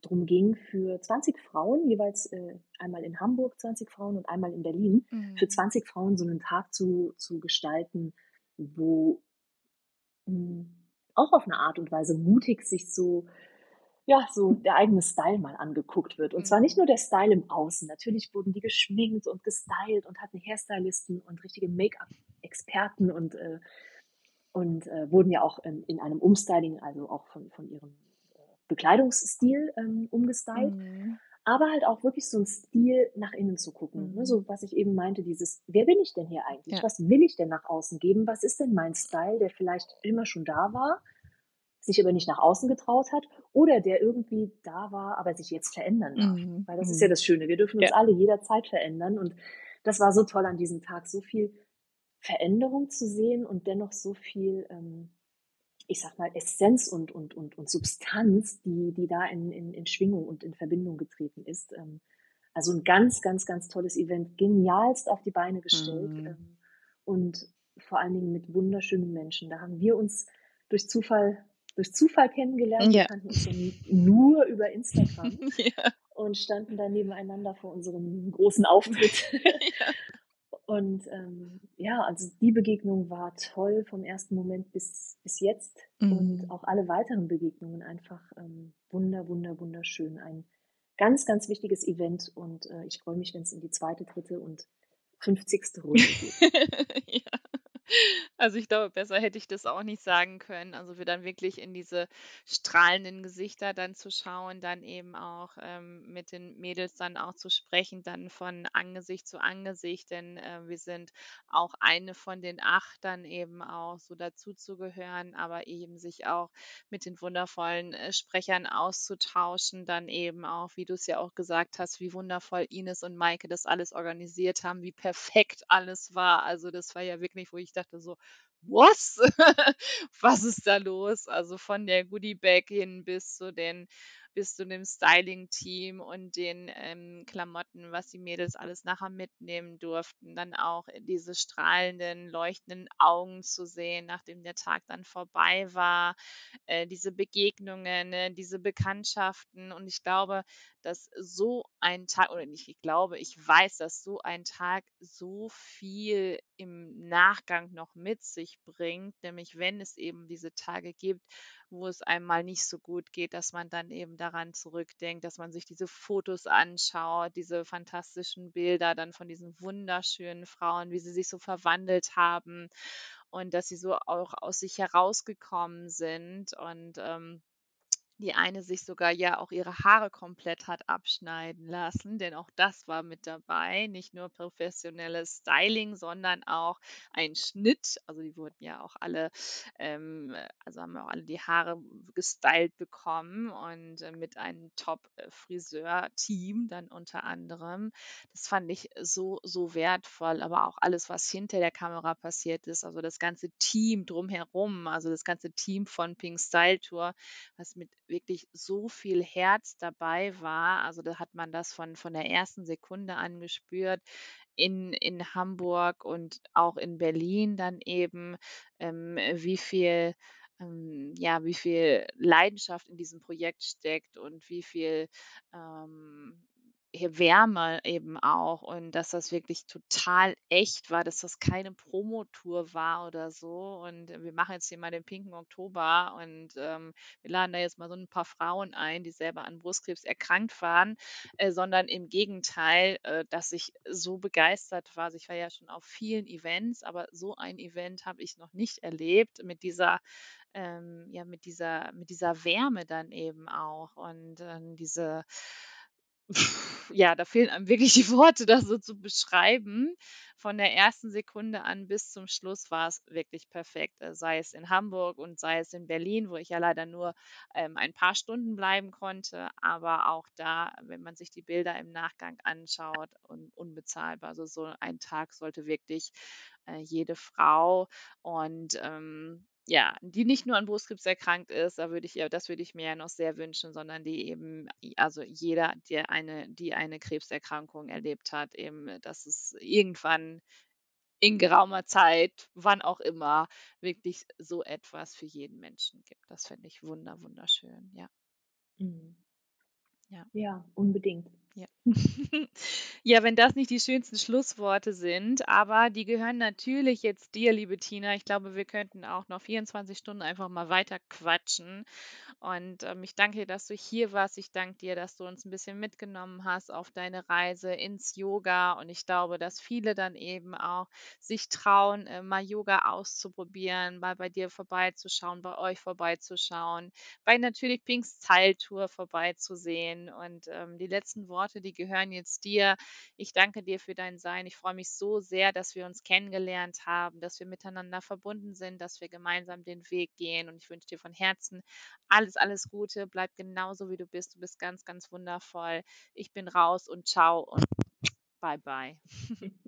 B: darum ging, für 20 Frauen, jeweils äh, einmal in Hamburg 20 Frauen und einmal in Berlin,
A: Mhm.
B: für 20 Frauen so einen Tag zu, zu gestalten, wo mh, auch auf eine Art und Weise mutig sich so, ja, so der eigene Style mal angeguckt wird. Und zwar nicht
A: Mhm.
B: nur der Style im Außen. Natürlich wurden die geschminkt und gestylt und hatten Hairstylisten und richtige Make-up-Experten und, äh, und äh, wurden ja auch ähm, in einem Umstyling, also auch von, von ihrem äh, Bekleidungsstil ähm, umgestylt
A: Mhm.
B: aber halt auch wirklich so ein Stil nach innen zu gucken. Ne?
A: Mhm.
B: So, was ich eben meinte, dieses, wer bin ich denn hier eigentlich?
A: Ja.
B: Was will ich denn nach außen geben? Was ist denn mein Style, der vielleicht immer schon da war, sich aber nicht nach außen getraut hat oder der irgendwie da war, aber sich jetzt verändern darf?
A: Mhm.
B: Weil das ist
A: Mhm.
B: ja das Schöne. Wir dürfen uns
A: Ja.
B: alle jederzeit verändern und das war so toll an diesem Tag, so viel Veränderung zu sehen und dennoch so viel, ähm, ich sag mal, Essenz und, und, und, und Substanz, die, die da in, in, in Schwingung und in Verbindung getreten ist. Ähm, also ein ganz, ganz, ganz tolles Event, genialst auf die Beine gestellt
A: Mhm.
B: ähm, und vor allen Dingen mit wunderschönen Menschen. Da haben wir uns durch Zufall, durch Zufall kennengelernt. Wir
A: Ja.
B: kannten uns ja nur über Instagram
A: Ja.
B: und standen da nebeneinander vor unserem großen Auftritt.
A: Ja.
B: Und ähm, ja, also die Begegnung war toll vom ersten Moment bis, bis jetzt und
A: Mhm.
B: auch alle weiteren Begegnungen einfach ähm, wunder, wunder, wunderschön. Ein ganz, ganz wichtiges Event und äh, ich freue mich, wenn es in die zweite, dritte und 50. Runde geht.
A: ja. Also ich glaube, besser hätte ich das auch nicht sagen können. Also wir dann wirklich in diese strahlenden Gesichter dann zu schauen, dann eben auch ähm, mit den Mädels dann auch zu sprechen, dann von Angesicht zu Angesicht, denn äh, wir sind auch eine von den acht dann eben auch so dazu zu gehören, aber eben sich auch mit den wundervollen äh, Sprechern auszutauschen, dann eben auch, wie du es ja auch gesagt hast, wie wundervoll Ines und Maike das alles organisiert haben, wie perfekt alles war. Also das war ja wirklich, wo ich dachte so, was? Was ist da los? Also von der Goodie Bag hin bis zu den bis zu dem Styling-Team und den ähm, Klamotten, was die Mädels alles nachher mitnehmen durften. Dann auch diese strahlenden, leuchtenden Augen zu sehen, nachdem der Tag dann vorbei war. Äh, diese Begegnungen, ne, diese Bekanntschaften. Und ich glaube, dass so ein Tag, oder nicht, ich glaube, ich weiß, dass so ein Tag so viel im Nachgang noch mit sich bringt, nämlich wenn es eben diese Tage gibt, wo es einem mal nicht so gut geht, dass man dann eben daran zurückdenkt, dass man sich diese Fotos anschaut, diese fantastischen Bilder dann von diesen wunderschönen Frauen, wie sie sich so verwandelt haben und dass sie so auch aus sich herausgekommen sind und ähm, die eine sich sogar ja auch ihre Haare komplett hat abschneiden lassen, denn auch das war mit dabei. Nicht nur professionelles Styling, sondern auch ein Schnitt. Also die wurden ja auch alle, ähm, also haben auch alle die Haare gestylt bekommen und äh, mit einem Top-Friseur-Team dann unter anderem. Das fand ich so, so wertvoll, aber auch alles, was hinter der Kamera passiert ist, also das ganze Team drumherum, also das ganze Team von Pink Style Tour, was mit wirklich so viel Herz dabei war. Also da hat man das von, von der ersten Sekunde an gespürt. In, in Hamburg und auch in Berlin dann eben, ähm, wie viel, ähm, ja, wie viel Leidenschaft in diesem Projekt steckt und wie viel ähm, hier Wärme eben auch und dass das wirklich total echt war, dass das keine Promotour war oder so. Und wir machen jetzt hier mal den pinken Oktober und ähm, wir laden da jetzt mal so ein paar Frauen ein, die selber an Brustkrebs erkrankt waren, äh, sondern im Gegenteil, äh, dass ich so begeistert war. Also ich war ja schon auf vielen Events, aber so ein Event habe ich noch nicht erlebt mit dieser ähm, ja, mit dieser, mit dieser Wärme dann eben auch und ähm, diese, ja, da fehlen einem wirklich die Worte, das so zu beschreiben. Von der ersten Sekunde an bis zum Schluss war es wirklich perfekt. Äh, sei es in Hamburg und sei es in Berlin, wo ich ja leider nur ähm, ein paar Stunden bleiben konnte. Aber auch da, wenn man sich die Bilder im Nachgang anschaut, un unbezahlbar. Also so ein Tag sollte wirklich äh, jede Frau und ähm, ja, die nicht nur an Brustkrebs erkrankt ist, da würde ich das würde ich mir ja noch sehr wünschen, sondern die eben also jeder, der eine die eine Krebserkrankung erlebt hat, eben, dass es irgendwann in geraumer Zeit, wann auch immer, wirklich so etwas für jeden Menschen gibt. Das finde ich wunder wunderschön, ja.
B: Mhm.
A: Ja.
B: Ja, unbedingt.
A: Ja. Ja, wenn das nicht die schönsten Schlussworte sind, aber die gehören natürlich jetzt dir, liebe Tina. Ich glaube, wir könnten auch noch 24 Stunden einfach mal weiter quatschen. Und ähm, ich danke dir, dass du hier warst. Ich danke dir, dass du uns ein bisschen mitgenommen hast auf deine Reise ins Yoga. Und ich glaube, dass viele dann eben auch sich trauen, äh, mal Yoga auszuprobieren, mal bei dir vorbeizuschauen, bei euch vorbeizuschauen, bei natürlich Pinks Zeiltour vorbeizusehen. Und ähm, die letzten Worte, die gehören jetzt dir. Ich danke dir für dein Sein. Ich freue mich so sehr, dass wir uns kennengelernt haben, dass wir miteinander verbunden sind, dass wir gemeinsam den Weg gehen. Und ich wünsche dir von Herzen alles, alles Gute. Bleib genauso, wie du bist. Du bist ganz, ganz wundervoll. Ich bin raus und ciao und bye bye.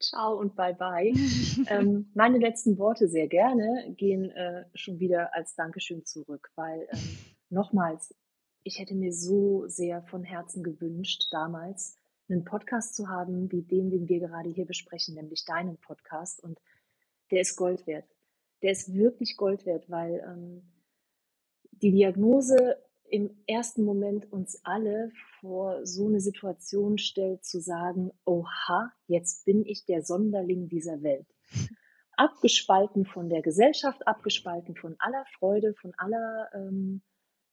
B: Ciao und bye bye. ähm, meine letzten Worte sehr gerne gehen äh, schon wieder als Dankeschön zurück, weil ähm, nochmals, ich hätte mir so sehr von Herzen gewünscht, damals einen Podcast zu haben, wie den, den wir gerade hier besprechen, nämlich deinen Podcast. Und der ist Gold wert. Der ist wirklich Gold wert, weil ähm, die Diagnose im ersten Moment uns alle vor so eine Situation stellt, zu sagen, oha, jetzt bin ich der Sonderling dieser Welt. Abgespalten von der Gesellschaft, abgespalten von aller Freude, von aller ähm,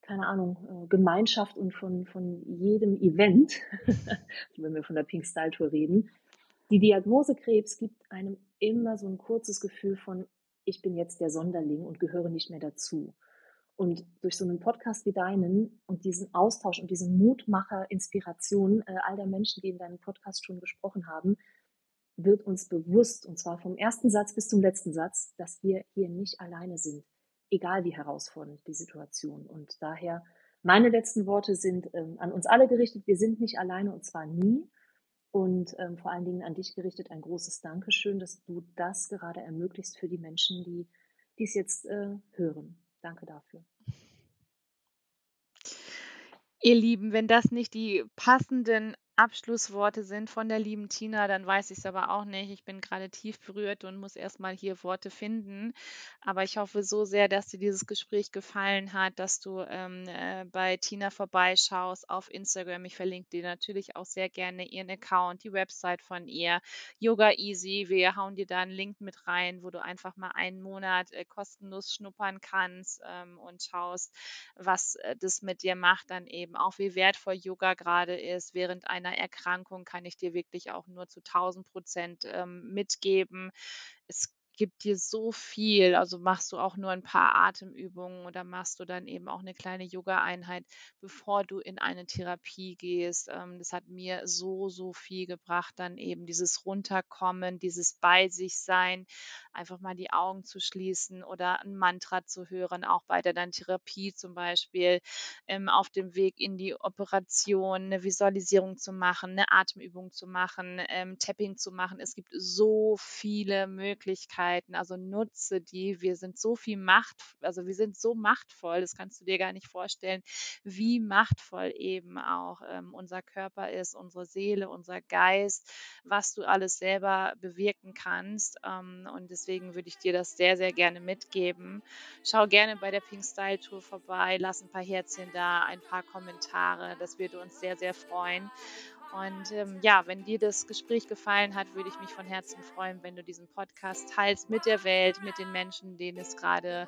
B: keine Ahnung, äh, Gemeinschaft und von, von jedem Event, wenn wir von der Pink Style Tour reden. Die Diagnose Krebs gibt einem immer so ein kurzes Gefühl von, ich bin jetzt der Sonderling und gehöre nicht mehr dazu. Und durch so einen Podcast wie deinen und diesen Austausch und diesen Mutmacher, Inspiration äh, all der Menschen, die in deinem Podcast schon gesprochen haben, wird uns bewusst, und zwar vom ersten Satz bis zum letzten Satz, dass wir hier nicht alleine sind egal wie herausfordernd die Situation. Und daher, meine letzten Worte sind ähm, an uns alle gerichtet. Wir sind nicht alleine und zwar nie. Und ähm, vor allen Dingen an dich gerichtet ein großes Dankeschön, dass du das gerade ermöglicht für die Menschen, die dies jetzt äh, hören. Danke dafür.
A: Ihr Lieben, wenn das nicht die passenden Abschlussworte sind von der lieben Tina, dann weiß ich es aber auch nicht. Ich bin gerade tief berührt und muss erstmal hier Worte finden. Aber ich hoffe so sehr, dass dir dieses Gespräch gefallen hat, dass du ähm, äh, bei Tina vorbeischaust auf Instagram. Ich verlinke dir natürlich auch sehr gerne ihren Account, die Website von ihr, Yoga Easy. Wir hauen dir da einen Link mit rein, wo du einfach mal einen Monat äh, kostenlos schnuppern kannst ähm, und schaust, was äh, das mit dir macht, dann eben auch, wie wertvoll Yoga gerade ist während einer einer Erkrankung kann ich dir wirklich auch nur zu 1000 Prozent ähm, mitgeben. Es gibt dir so viel. Also machst du auch nur ein paar Atemübungen oder machst du dann eben auch eine kleine Yoga-Einheit, bevor du in eine Therapie gehst. Ähm, das hat mir so, so viel gebracht, dann eben dieses Runterkommen, dieses Bei sich sein, einfach mal die Augen zu schließen oder ein Mantra zu hören, auch bei der dann Therapie zum Beispiel, ähm, auf dem Weg in die Operation, eine Visualisierung zu machen, eine Atemübung zu machen, ähm, Tapping zu machen. Es gibt so viele Möglichkeiten Möglichkeiten, also nutze die. Wir sind so viel Macht, also wir sind so machtvoll, das kannst du dir gar nicht vorstellen, wie machtvoll eben auch ähm, unser Körper ist, unsere Seele, unser Geist, was du alles selber bewirken kannst. Ähm, und deswegen würde ich dir das sehr, sehr gerne mitgeben. Schau gerne bei der Pink Style Tour vorbei, lass ein paar Herzchen da, ein paar Kommentare. Das würde uns sehr, sehr freuen. Und ähm, ja, wenn dir das Gespräch gefallen hat, würde ich mich von Herzen freuen, wenn du diesen Podcast teilst mit der Welt, mit den Menschen, denen es gerade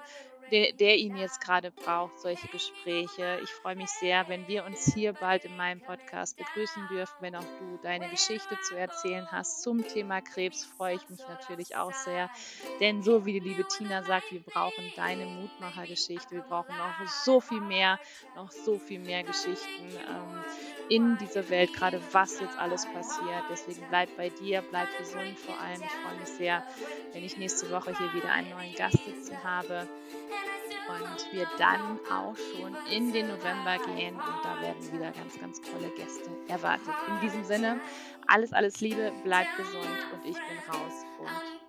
C: der, der ihn jetzt gerade braucht, solche Gespräche. Ich freue mich sehr, wenn wir uns hier bald in meinem Podcast begrüßen dürfen. Wenn auch du deine Geschichte zu erzählen hast zum Thema Krebs, freue ich mich natürlich auch sehr. Denn so wie die liebe Tina sagt, wir brauchen deine Mutmachergeschichte. Wir brauchen noch so viel mehr, noch so viel mehr Geschichten ähm, in dieser Welt, gerade was jetzt alles passiert. Deswegen bleib bei dir, bleib gesund vor allem. Ich freue mich sehr, wenn ich nächste Woche hier wieder einen neuen Gast sitzen habe und wir dann auch schon in den November gehen und da werden wieder ganz, ganz tolle Gäste erwartet. In diesem Sinne, alles, alles Liebe, bleibt gesund und ich bin raus und